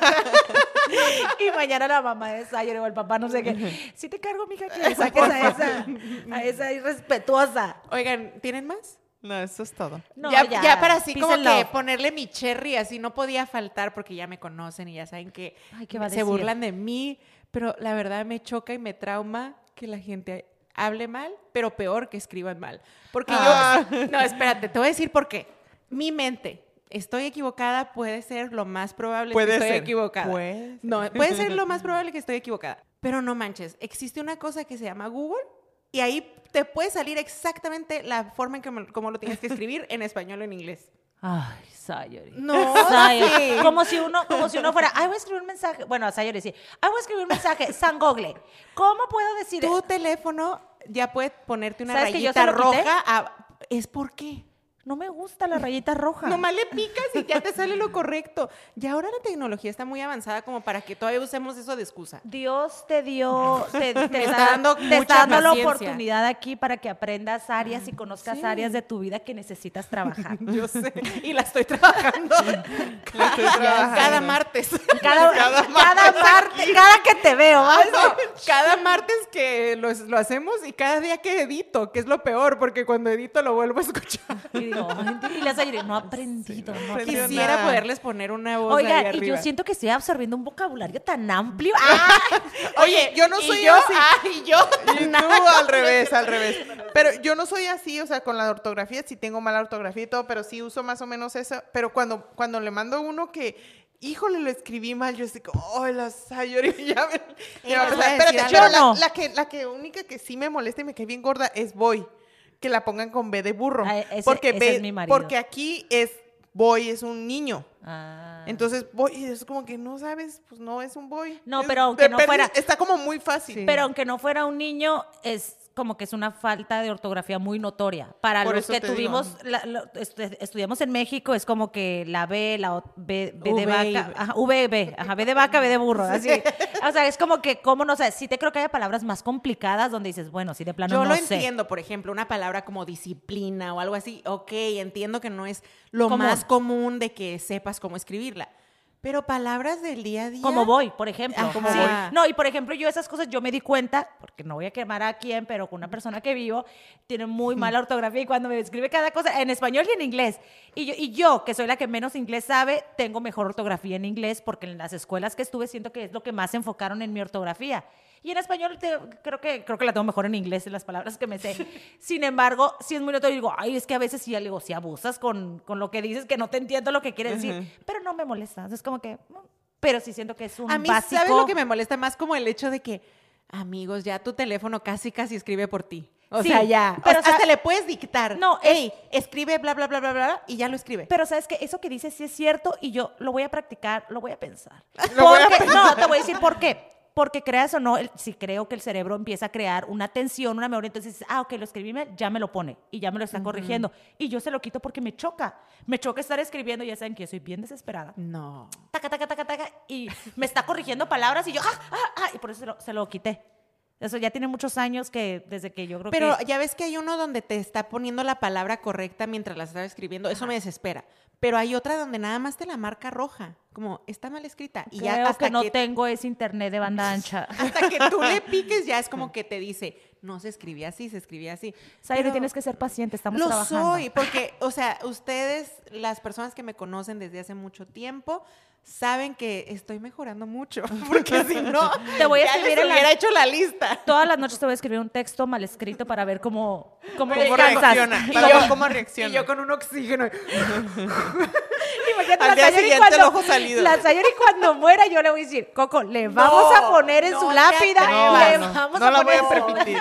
S1: y mañana la mamá de Sayer o el papá no sé qué. Sí te cargo, mija, que le saques a esa, a esa irrespetuosa.
S2: Oigan, ¿tienen más?
S3: No, eso es todo.
S1: No,
S2: ya, ya para así
S1: peace
S2: como que
S1: love.
S2: ponerle mi cherry, así no podía faltar porque ya me conocen y ya saben que
S1: Ay, ¿qué va a
S2: se
S1: decir?
S2: burlan de mí, pero la verdad me choca y me trauma que la gente hable mal, pero peor que escriban mal. Porque
S3: Ah.
S2: yo, no, espérate, te voy a decir por qué. Mi mente, estoy equivocada, puede ser lo más probable
S3: Puede
S2: que estoy
S3: ser.
S2: equivocada.
S3: Puede
S2: No, puede ser lo más probable que estoy equivocada. Pero no manches, existe una cosa que se llama Google y ahí te puede salir exactamente la forma en que cómo lo tienes que escribir en español o en inglés.
S1: Ay, Sayori.
S2: No,
S1: Sayori.
S2: sí.
S1: Como si uno, como si uno fuera, ay, voy a escribir un mensaje. Bueno, a Sayori sí. Ay, voy a escribir un mensaje. San Google. ¿Cómo puedo decir
S2: Tu teléfono ya puede ponerte una
S1: ¿Sabes que yo
S2: rayita roja. a- ¿Es por qué?
S1: No me gusta la rayita roja.
S2: Nomás le picas y ya te sale lo correcto. Y ahora la tecnología está muy avanzada como para que todavía usemos eso de excusa.
S1: Dios te dio, te, te
S2: está
S1: está,
S2: dando
S1: te está dando la oportunidad aquí para que aprendas áreas y conozcas
S2: Sí.
S1: áreas de tu vida que necesitas trabajar.
S2: Yo sé. Y la estoy trabajando
S3: La estoy trabajando.
S2: cada martes.
S1: Cada, cada, martes, cada que te veo, ¿vas?
S2: Cada martes que lo, lo hacemos y cada día que edito, que es lo peor, porque cuando edito lo vuelvo a escuchar.
S1: Y "Ay, y las aire, no he aprendido, no
S3: aprendido".
S2: Quisiera
S3: nada.
S2: poderles poner una voz ahí
S1: Oigan, y
S2: arriba.
S1: yo siento que estoy absorbiendo un vocabulario tan amplio. ¡Ah!
S3: Oye, yo no
S2: ¿Y
S3: soy
S2: yo?
S3: así.
S2: Ah, y yo.
S3: Y tú al revés, al revés. Pero yo no soy así, o sea, con la ortografía, sí tengo mala ortografía y todo, pero sí uso más o menos eso. Pero cuando, cuando le mando uno que, híjole, lo escribí mal, yo estoy como, oh, la Sayori, ya me, Espérate,
S1: Yo
S3: la,
S1: no.
S3: la que, la que única que sí me molesta y me cae bien gorda es voy. Que la pongan con B de burro.
S1: Ah, ese-
S3: porque,
S1: ese
S3: B-
S1: es mi marido.
S3: porque aquí es boy, es un niño.
S1: Ah.
S3: Entonces, voy, es como que no sabes, pues no es un boy.
S1: No,
S3: Es-
S1: pero aunque no fuera-
S3: Está como muy fácil.
S1: Pero aunque no fuera un niño, es como que es una falta de ortografía muy notoria. Para
S3: Por
S1: los que tuvimos, la- estu- estudiamos en México, es como que la B, la O- B, B de vaca, ajá, V, B, ajá, B de vaca, B de burro, así. O sea, es como que, ¿cómo no sé? Sí te creo que hay palabras más complicadas donde dices, bueno, sí de plano
S2: Yo
S1: no
S2: lo
S1: sé.
S2: entiendo, por ejemplo, una palabra como disciplina o algo así. Ok, entiendo que no es lo más común de que sepas cómo escribirla. Pero palabras del día a día.
S1: Como voy, por ejemplo.
S2: Como
S1: Sí.
S2: voy.
S1: No, y por ejemplo, yo esas cosas yo me di cuenta, porque no voy a quemar a quién, pero con una persona que vivo, tiene muy mala ortografía y cuando me escribe cada cosa en español y en inglés. Y yo, y yo, que soy la que menos inglés sabe, tengo mejor ortografía en inglés porque en las escuelas que estuve siento que es lo que más se enfocaron en mi ortografía. Y en español te- creo, que, creo que la tengo mejor en inglés, en las palabras que me sé. Sin embargo, si es muy notorio, digo, ay, es que a veces sí, digo, si abusas con, con lo que dices, que no te entiendo lo que quieres decir. Pero no me molesta. Es como que... mm, Pero sí siento que es un
S2: A mí,
S1: básico.
S2: ¿sabes lo que me molesta más? Como el hecho de que, amigos, ya tu teléfono casi, casi escribe por ti. O
S1: Sí,
S2: sea, ya.
S1: pero
S2: o sea, hasta le puedes dictar.
S1: No, es-
S2: Ey, escribe bla, bla, bla, bla, bla, y ya lo escribe.
S1: Pero sabes que eso que dices sí es cierto y yo lo voy a practicar, lo voy a pensar.
S3: Lo voy a
S1: Porque- no, te voy a decir por qué. Porque creas o no, el- si creo que el cerebro empieza a crear una tensión, una memoria, entonces, ah, ok, lo escribí mal, ya me lo pone y ya me lo está corrigiendo. Y yo se lo quito porque me choca. Me choca estar escribiendo, ya saben que yo soy bien desesperada.
S2: no.
S1: Taca, taca, taca, taca, y me está corrigiendo palabras y yo, ah, ah, ah, y por eso se lo, se lo quité. Eso ya tiene muchos años que desde que yo creo
S2: Pero
S1: que...
S2: ya ves que hay uno donde te está poniendo la palabra correcta mientras la estás escribiendo. Eso me desespera. Pero hay otra donde nada más te la marca roja. Como, está mal escrita. Y
S1: Creo
S2: ya hasta
S1: que no
S2: que,
S1: tengo ese internet de banda ancha.
S2: hasta que tú le piques, ya es como que te dice, no se escribía así, se escribía así.
S1: Sairi,
S2: Pero-
S1: tienes que ser paciente, estamos
S2: Lo
S1: trabajando.
S2: soy, porque, o sea, ustedes, las personas que me conocen desde hace mucho tiempo, saben que estoy mejorando mucho. Porque si no,
S1: Te voy a
S2: ya
S1: escribir
S2: les
S1: en la-
S2: hubiera hecho la lista.
S1: Todas las noches te voy a escribir un texto mal escrito para ver cómo, cómo
S3: ¿Cómo
S1: descansas.
S3: reacciona?
S1: Y
S3: Para
S1: yo-
S3: ver cómo reacciona.
S2: Y yo con un oxígeno.
S1: Imagínate
S3: Al día siguiente el
S1: cuando-
S3: ojo salido.
S1: La Sayori cuando muera yo le voy a decir, Coco, le vamos a poner en
S2: no
S1: su lápida, le
S3: No, no,
S1: vamos
S3: no
S1: a
S3: la voy
S1: poner
S3: a permitir.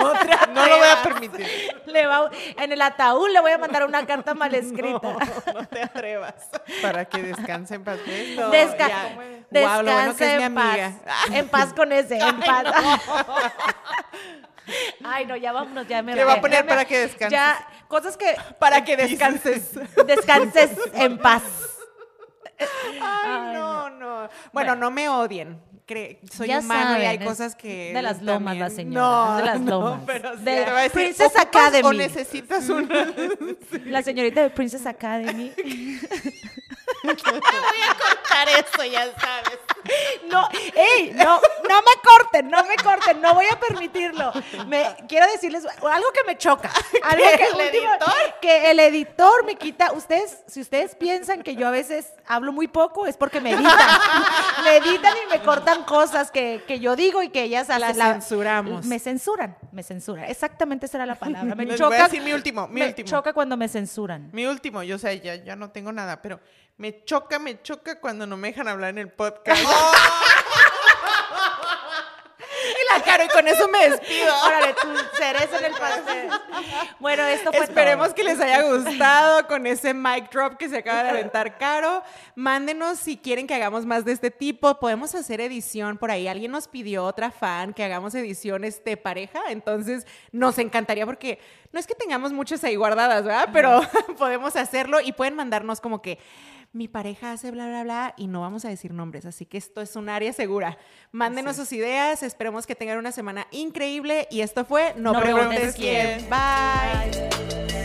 S2: No
S3: lo voy a permitir.
S1: le va- en el ataúd le voy a mandar una carta mal escrita.
S2: No te atrevas.
S3: Para que descansen paz.
S1: Desca-
S2: ya. Lo bueno que es mi
S1: en paz.
S2: amiga.
S1: En paz con ese, en paz. Ay, no, ya vámonos, ya me
S3: Le va a poner para que descanses.
S1: Ya, cosas que
S2: Para que descanses.
S1: descanses en paz.
S2: Ay, no, no. Bueno, no me odien. Cre- soy humano y hay cosas que.
S1: de las lomas, la señora,
S2: No,
S1: de las
S2: no,
S1: lomas.
S2: pero sí.
S1: De-
S3: Te decir,
S1: Princess
S3: ¿ocupas
S1: Academy.
S3: o necesitas una?
S1: La señorita de Princess Academy.
S2: Para eso, ya sabes.
S1: No, ey, no, no me corten, no me corten, no voy a permitirlo. Me, quiero decirles algo que me choca. Algo que,
S2: ¿El
S1: último-
S2: editor?
S1: que el editor me quita. Ustedes, si ustedes piensan que yo a veces hablo muy poco, es porque me editan. me editan y me cortan cosas que, que yo digo y que ellas
S2: La
S1: hacen.
S2: censuramos.
S1: Me censuran, me censuran. Exactamente esa era la palabra. Me
S3: Les
S1: choca.
S3: voy a decir mi último, mi
S1: me
S3: último.
S1: choca cuando me censuran.
S3: Mi último, yo sé, ya, ya no tengo nada, pero me choca, me choca cuando no me dejan hablar en el podcast.
S1: Y la
S2: Caro, y con eso me despido.
S1: Órale, tú cereza en el pastel. Bueno, esto fue
S2: Esperemos que les haya gustado con ese mic drop que se acaba de aventar Caro. Mándenos si quieren que hagamos más de este tipo. Podemos hacer edición por ahí. Alguien nos pidió otra fan que hagamos ediciones de pareja. Entonces, nos encantaría porque no es que tengamos muchas ahí guardadas, ¿verdad? Pero podemos hacerlo y pueden mandarnos como que mi pareja hace bla, bla, bla, y no vamos a decir nombres, así que esto es un área segura. Mándenos sus ideas, esperemos que tengan una semana increíble y esto fue No, preguntes, quién. Bye.